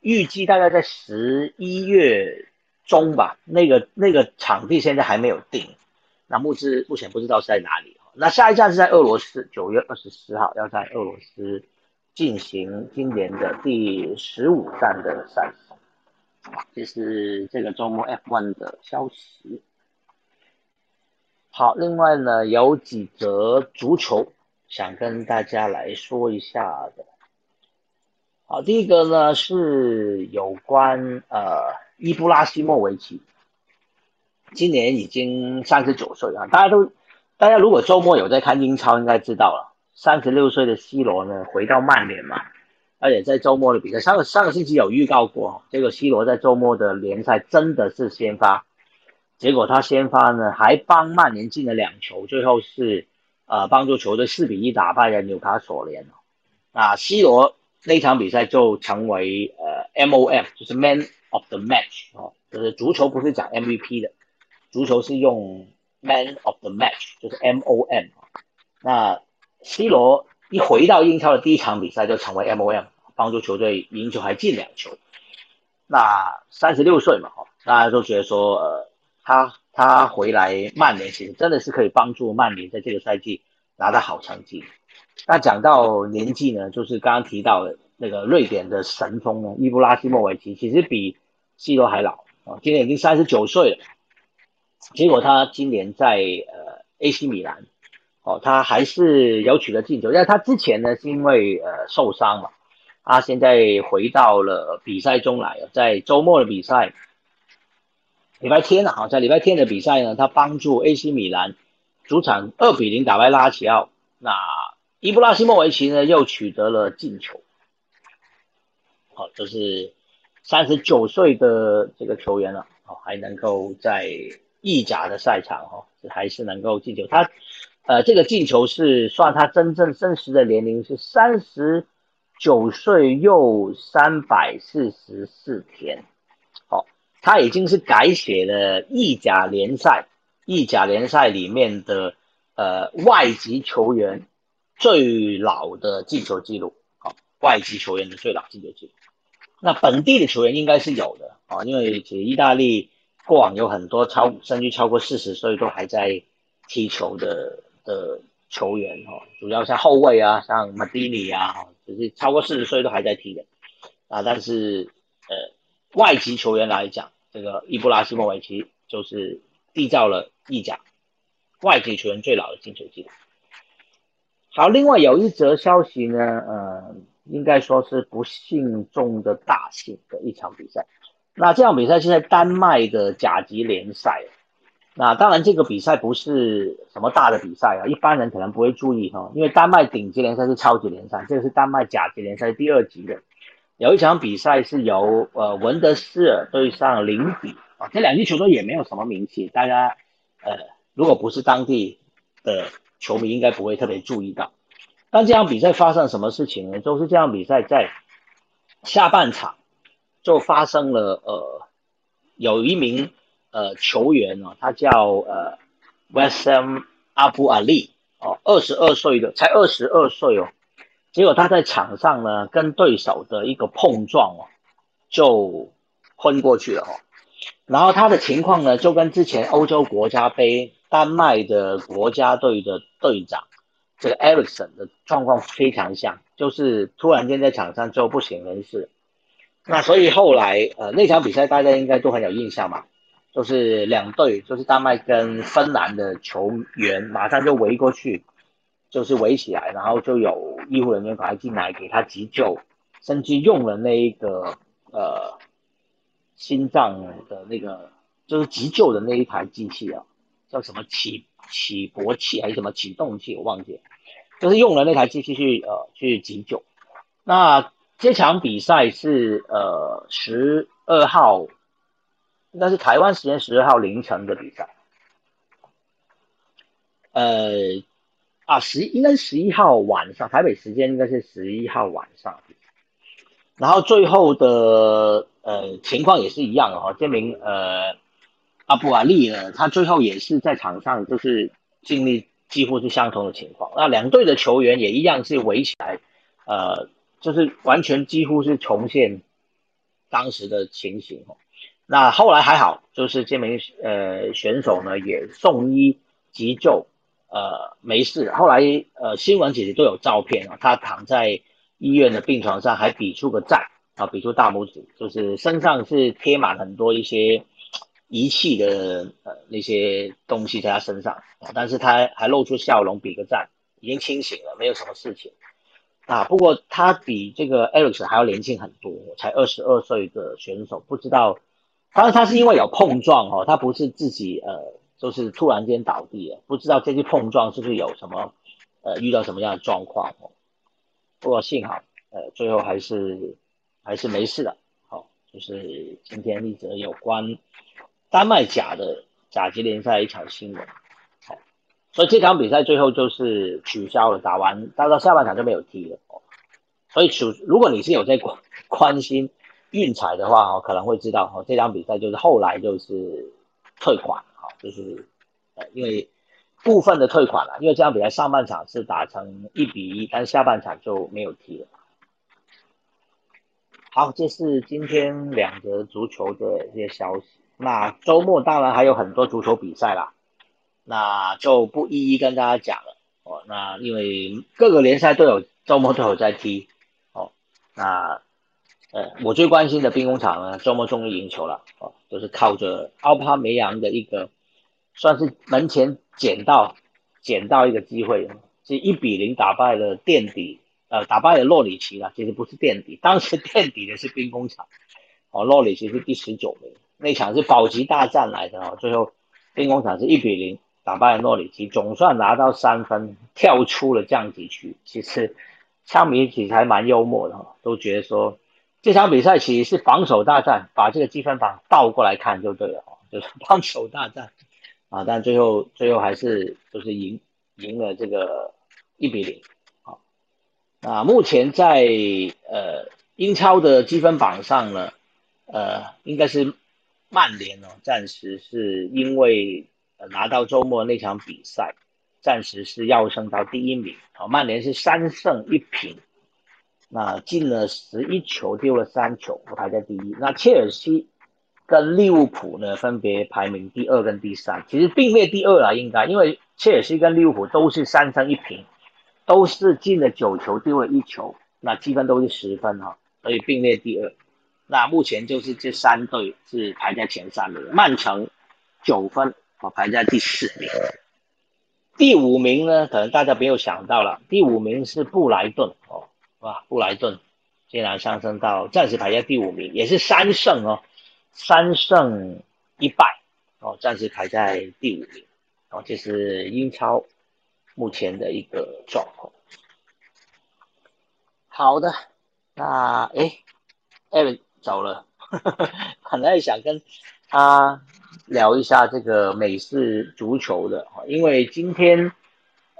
预计大概在十一月中吧，那个那个场地现在还没有定，那目之目前不知道是在哪里。那下一站是在俄罗斯，九月二十四号要在俄罗斯进行今年的第十五站的赛事，这是这个周末 F1 的消息。好，另外呢，有几则足球想跟大家来说一下的。好，第一个呢是有关呃伊布拉希莫维奇，今年已经三十九岁了。大家都，大家如果周末有在看英超，应该知道了，三十六岁的 C 罗呢回到曼联嘛，而且在周末的比赛，上个上个星期有预告过，这个 C 罗在周末的联赛真的是先发。结果他先发呢，还帮曼联进了两球，最后是呃帮助球队四比一打败了纽卡索联。那 C 罗那场比赛就成为呃 MOM，就是 Man of the Match 哦，就是足球不是讲 MVP 的，足球是用 Man of the Match，就是 MOM。那 C 罗一回到英超的第一场比赛就成为 MOM，帮助球队赢球还进两球。那三十六岁嘛，哈，大家都觉得说呃。他他回来曼联，其实真的是可以帮助曼联在这个赛季拿到好成绩。那讲到年纪呢，就是刚刚提到的那个瑞典的神锋呢，伊布拉希莫维奇，其实比 C 罗还老啊，今年已经三十九岁了。结果他今年在呃 AC 米兰，哦，他还是有取得进球，因为他之前呢是因为呃受伤嘛，他现在回到了比赛中来，在周末的比赛。礼拜天呢，好，在礼拜天的比赛呢，他帮助 AC 米兰主场二比零打败拉齐奥。那伊布拉希莫维奇呢，又取得了进球。好，这是三十九岁的这个球员了，哦，还能够在意甲的赛场，哦，还是能够进球。他，呃，这个进球是算他真正真实的年龄是三十九岁又三百四十四天。好他已经是改写了意甲联赛，意甲联赛里面的呃外籍球员最老的进球记录，好，外籍球员的最老进球记录。那本地的球员应该是有的啊，因为其实意大利过往有很多超甚至超过四十岁都还在踢球的的球员哦，主要像后卫啊，像马蒂尼啊，就是超过四十岁都还在踢的啊。但是呃外籍球员来讲，这个伊布拉希莫维奇就是缔造了意甲外籍球员最老的进球记录。好，另外有一则消息呢，呃，应该说是不幸中的大幸的一场比赛。那这场比赛是在丹麦的甲级联赛。那当然，这个比赛不是什么大的比赛啊，一般人可能不会注意哈，因为丹麦顶级联赛是超级联赛，这个是丹麦甲级联赛第二级的。有一场比赛是由呃文德斯尔对上林比啊，这两支球队也没有什么名气，大家呃如果不是当地的球迷，应该不会特别注意到。但这场比赛发生什么事情呢？就是这场比赛在下半场就发生了呃有一名呃球员呢，他叫呃 Wesam Abu Ali 哦，二十二岁的，才二十二岁哦。结果他在场上呢，跟对手的一个碰撞哦，就昏过去了哦。然后他的情况呢，就跟之前欧洲国家杯丹麦的国家队的队长这个 Ericsson 的状况非常像，就是突然间在场上就不省人事。那所以后来呃那场比赛大家应该都很有印象嘛，就是两队，就是丹麦跟芬兰的球员马上就围过去，就是围起来，然后就有医护人员赶快进来给他急救，甚至用了那一个呃心脏的那个就是急救的那一台机器啊，叫什么起起搏器还是什么启动器，我忘记了，就是用了那台机器去呃去急救。那这场比赛是呃十二号，那是台湾时间十二号凌晨的比赛。呃啊十应该是十一号晚上，台北时间应该是十一号晚上。然后最后的呃情况也是一样哦，这名呃阿布瓦利呢他最后也是在场上就是经历几乎是相同的情况。那两队的球员也一样是围起来，呃。就是完全几乎是重现当时的情形哦。那后来还好，就是这名呃选手呢也送医急救，呃没事。后来呃新闻其实都有照片啊，他躺在医院的病床上还比出个赞啊，比出大拇指，就是身上是贴满很多一些仪器的呃那些东西在他身上啊，但是他还露出笑容比个赞，已经清醒了，没有什么事情。啊，不过他比这个 Alex 还要年轻很多，才二十二岁的选手，不知道，当然他是因为有碰撞哦，他不是自己呃，就是突然间倒地了，不知道这次碰撞是不是有什么呃遇到什么样的状况哦。不过幸好呃最后还是还是没事的，好，就是今天一则有关丹麦甲的甲级联赛一场新闻。好所以这场比赛最后就是取消了，打完到到下半场就没有踢了哦。所以，如如果你是有在关关心运彩的话，哦，可能会知道，哦，这场比赛就是后来就是退款，哈，就是，因为部分的退款了，因为这场比赛上半场是打成一比一，但下半场就没有踢了。好，这是今天两个足球的一些消息。那周末当然还有很多足球比赛啦。那就不一一跟大家讲了哦。那因为各个联赛都有周末都有在踢哦。那呃，我最关心的兵工厂呢，周末终于赢球了哦，就是靠着奥帕梅扬的一个算是门前捡到捡到一个机会，是一比零打败了垫底呃，打败了洛里奇了。其实不是垫底，当时垫底的是兵工厂哦，洛里奇是第十九名，那场是保级大战来的哦，最后兵工厂是一比零。打败了诺里奇，总算拿到三分，跳出了降级区。其实，枪迷其实还蛮幽默的，都觉得说这场比赛其实是防守大战，把这个积分榜倒过来看就对了，就是防守大战啊。但最后最后还是就是赢赢了这个一比零。好，那目前在呃英超的积分榜上呢，呃应该是曼联哦，暂时是因为。拿到周末那场比赛，暂时是要升到第一名。好，曼联是三胜一平，那进了十一球，丢了三球，排在第一。那切尔西跟利物浦呢，分别排名第二跟第三，其实并列第二了，应该，因为切尔西跟利物浦都是三胜一平，都是进了九球，丢了一球，那积分都是十分哈，所以并列第二。那目前就是这三队是排在前三的，曼城九分。我排在第四名，第五名呢？可能大家没有想到了，第五名是布莱顿哦，哇，布莱顿竟然上升到暂时排在第五名，也是三胜哦，三胜一败哦，暂时排在第五名哦，这是英超目前的一个状况。好的，那哎，艾伦走了，本来想跟他。聊一下这个美式足球的因为今天，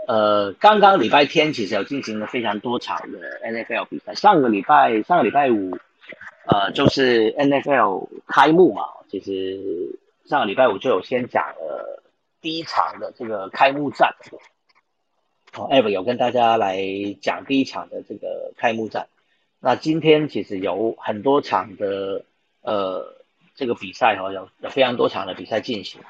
呃，刚刚礼拜天其实有进行了非常多场的 NFL 比赛。上个礼拜，上个礼拜五，呃，就是 NFL 开幕嘛。其实上个礼拜五就有先讲了第一场的这个开幕战。哦，Ever 有跟大家来讲第一场的这个开幕战。那今天其实有很多场的，呃。这个比赛哈有有非常多场的比赛进行，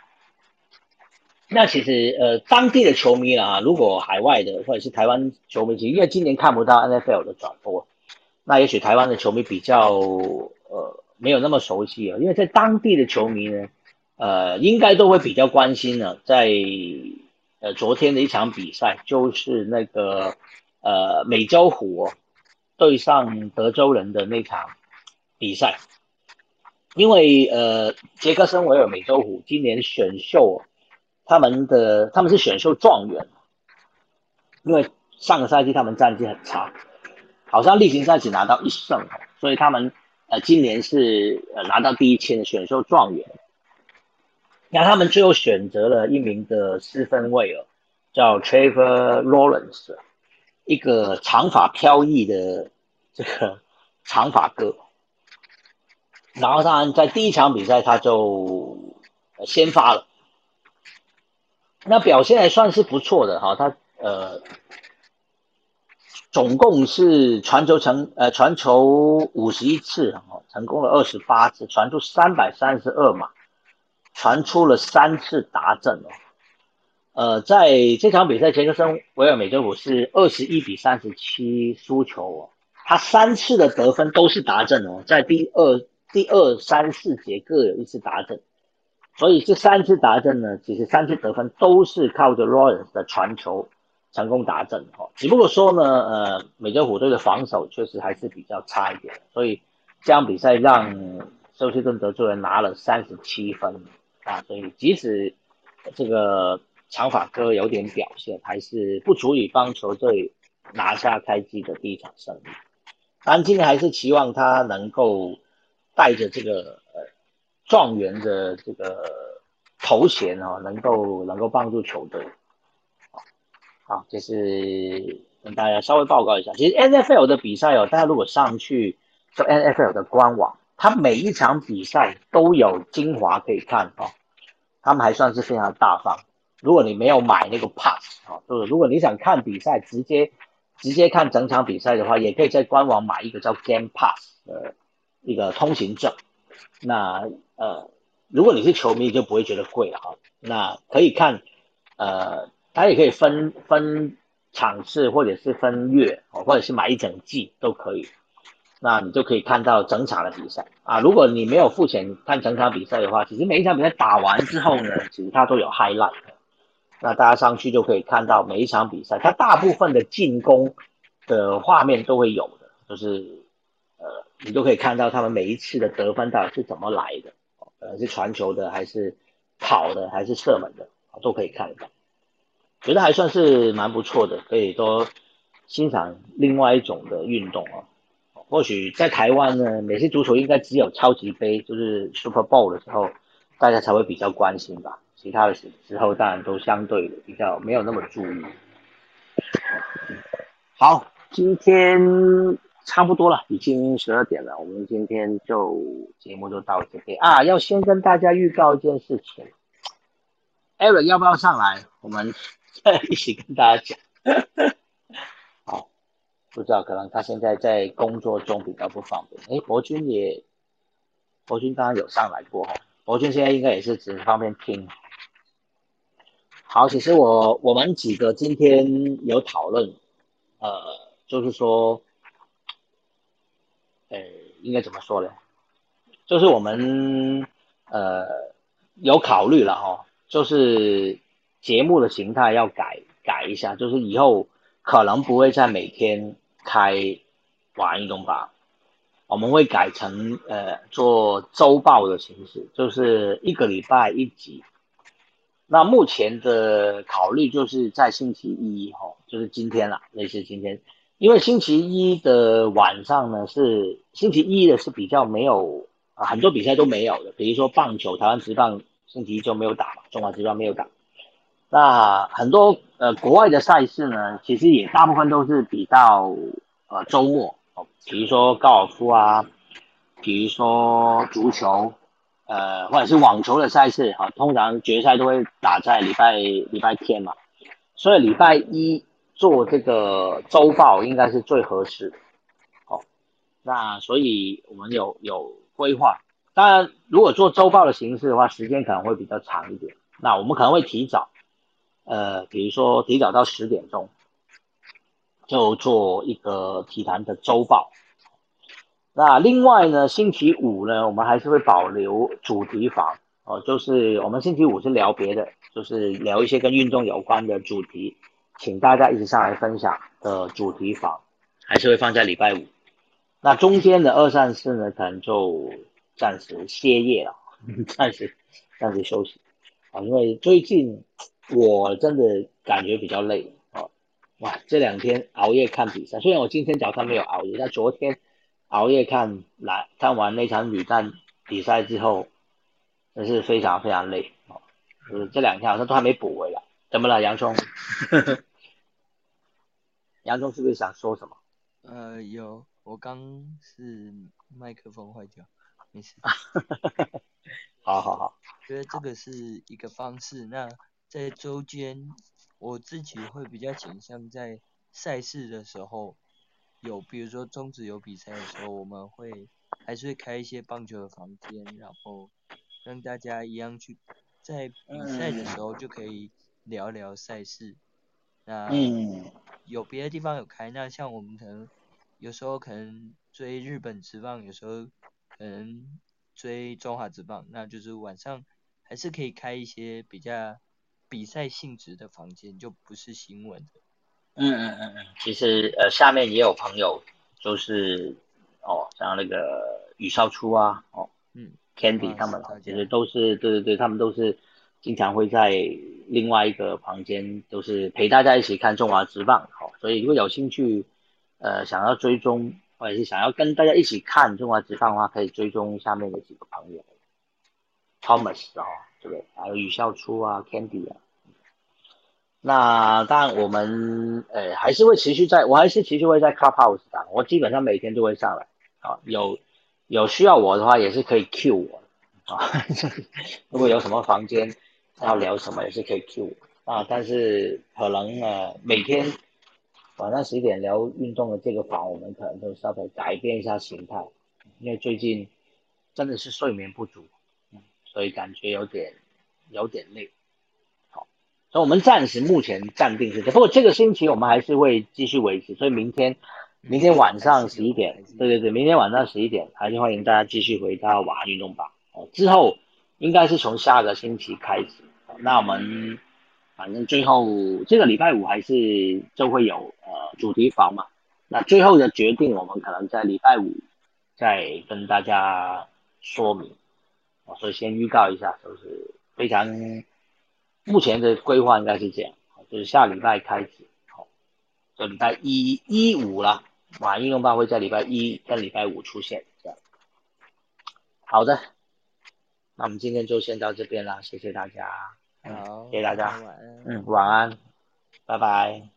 那其实呃当地的球迷啊，如果海外的或者是台湾球迷，因为今年看不到 NFL 的转播，那也许台湾的球迷比较呃没有那么熟悉啊，因为在当地的球迷呢，呃，应该都会比较关心呢，在呃昨天的一场比赛，就是那个呃美洲虎对上德州人的那场比赛，因为呃杰克森维尔美洲虎今年选秀，他们的他们是选秀状元，因为上个赛季他们战绩很差，好像例行赛只拿到一胜，所以他们呃今年是呃拿到第一签的选秀状元。那他们最后选择了一名的四分卫哦，叫 Trevor Lawrence，一个长发飘逸的这个长发哥。然后当然在第一场比赛他就先发了，那表现还算是不错的哈。他呃总共是传球成呃传球五十一次哈，成功了二十八次，传出三百三十二码。传出了三次达阵哦，呃，在这场比赛，杰克森维尔美洲虎是二十一比三十七输球哦，他三次的得分都是达阵哦，在第二、第二、三、四节各有一次达阵，所以这三次达阵呢，其实三次得分都是靠着 Lawrence 的传球成功达阵哦，只不过说呢，呃，美洲虎队的防守确实还是比较差一点，所以这场比赛让休斯顿德州人拿了三十七分。啊，所以即使这个长发哥有点表现，还是不足以帮球队拿下开机的第一场胜利。但，今年还是期望他能够带着这个状元的这个头衔哦，能够能够帮助球队。好，这是跟大家稍微报告一下。其实 N F L 的比赛哦，大家如果上去就 N F L 的官网。它每一场比赛都有精华可以看哦，他们还算是非常大方。如果你没有买那个 pass 啊，就是如果你想看比赛，直接直接看整场比赛的话，也可以在官网买一个叫 Game Pass 的一个通行证。那呃，如果你是球迷，就不会觉得贵了哈。那可以看呃，它也可以分分场次，或者是分月，或者是买一整季都可以。那你就可以看到整场的比赛啊！如果你没有付钱看整场比赛的话，其实每一场比赛打完之后呢，其实它都有 highlight。那大家上去就可以看到每一场比赛，它大部分的进攻的画面都会有的，就是，你都可以看到他们每一次的得分到底是怎么来的，呃，是传球的还是跑的还是射门的，都可以看得到。觉得还算是蛮不错的，可以多欣赏另外一种的运动啊。或许在台湾呢，美式足球应该只有超级杯，就是 Super Bowl 的时候，大家才会比较关心吧。其他的时时候当然都相对的比较没有那么注意。好，今天差不多了，已经十二点了，我们今天就节目就到这边啊。要先跟大家预告一件事情，Eric 要不要上来？我们再一起跟大家讲。好不知道，可能他现在在工作中比较不方便。哎，博君也，博君刚刚有上来过哈。博君现在应该也是只方便听。好，其实我我们几个今天有讨论，呃，就是说，呃，应该怎么说呢？就是我们呃有考虑了哈，就是节目的形态要改改一下，就是以后可能不会再每天。开玩运动吧，我们会改成呃做周报的形式，就是一个礼拜一集。那目前的考虑就是在星期一哈，就是今天了，类似今天，因为星期一的晚上呢是星期一的是比较没有啊很多比赛都没有的，比如说棒球，台湾职棒星期一就没有打嘛，中华职棒没有打。那很多呃国外的赛事呢，其实也大部分都是比到呃周末。哦，比如说高尔夫啊，比如说足球，呃或者是网球的赛事哈，通常决赛都会打在礼拜礼拜天嘛，所以礼拜一做这个周报应该是最合适的。好，那所以我们有有规划，当然如果做周报的形式的话，时间可能会比较长一点，那我们可能会提早。呃，比如说提早到十点钟，就做一个体坛的周报。那另外呢，星期五呢，我们还是会保留主题房哦，就是我们星期五是聊别的，就是聊一些跟运动有关的主题，请大家一起上来分享的主题房，还是会放在礼拜五。那中间的二三四呢，可能就暂时歇业了，暂时暂时休息啊，因为最近我真的感觉比较累啊，哇，这两天熬夜看比赛，虽然我今天早上没有熬夜，但昨天熬夜看来看完那场女单比赛之后。真是非常非常累啊，就是这两天好像都还没补回来，怎么了，洋葱？洋葱是不是想说什么？呃，有，我刚是麦克风坏掉，没事。好 好好。觉得这个是一个方式。那在周间，我自己会比较倾向在赛事的时候，有比如说中职有比赛的时候，我们会还是会开一些棒球的房间，然后。让大家一样去在比赛的时候就可以聊聊赛事。那有别的地方有开，那像我们可能有时候可能追日本职棒，有时候可能追中华职棒，那就是晚上还是可以开一些比较比赛性质的房间，就不是新闻的。嗯嗯嗯嗯，其实呃下面也有朋友就是哦，像那个雨少初啊，哦。嗯 Candy 他们其实都是对对对，他们都是经常会在另外一个房间，都是陪大家一起看中华职棒，好，所以如果有兴趣，呃，想要追踪或者是想要跟大家一起看中华职棒的话，可以追踪下面的几个朋友，Thomas 啊，对不对？还有雨校初啊，Candy 啊，那当然我们呃还是会持续在，我还是持续会在 Clubhouse 上，我基本上每天都会上来，啊，有。有需要我的话，也是可以 Q 我啊。如果有什么房间要聊什么，也是可以 Q 我啊。但是可能呃，每天晚上十点聊运动的这个房，我们可能都稍微改变一下形态，因为最近真的是睡眠不足，所以感觉有点有点累。好，所以我们暂时目前暂定是这，不过这个星期我们还是会继续维持，所以明天。明天晚上十一点，对对对，明天晚上十一点，还是欢迎大家继续回到晚安运动吧。哦，之后应该是从下个星期开始，那我们反正最后这个礼拜五还是就会有呃主题房嘛。那最后的决定，我们可能在礼拜五再跟大家说明。我，所以先预告一下，就是非常目前的规划应该是这样，就是下礼拜开始，好，就礼拜一一五了。晚运动办会在礼拜一跟礼拜五出现，这样。好的，那我们今天就先到这边啦，谢谢大家，好，谢谢大家，嗯，晚安，拜拜。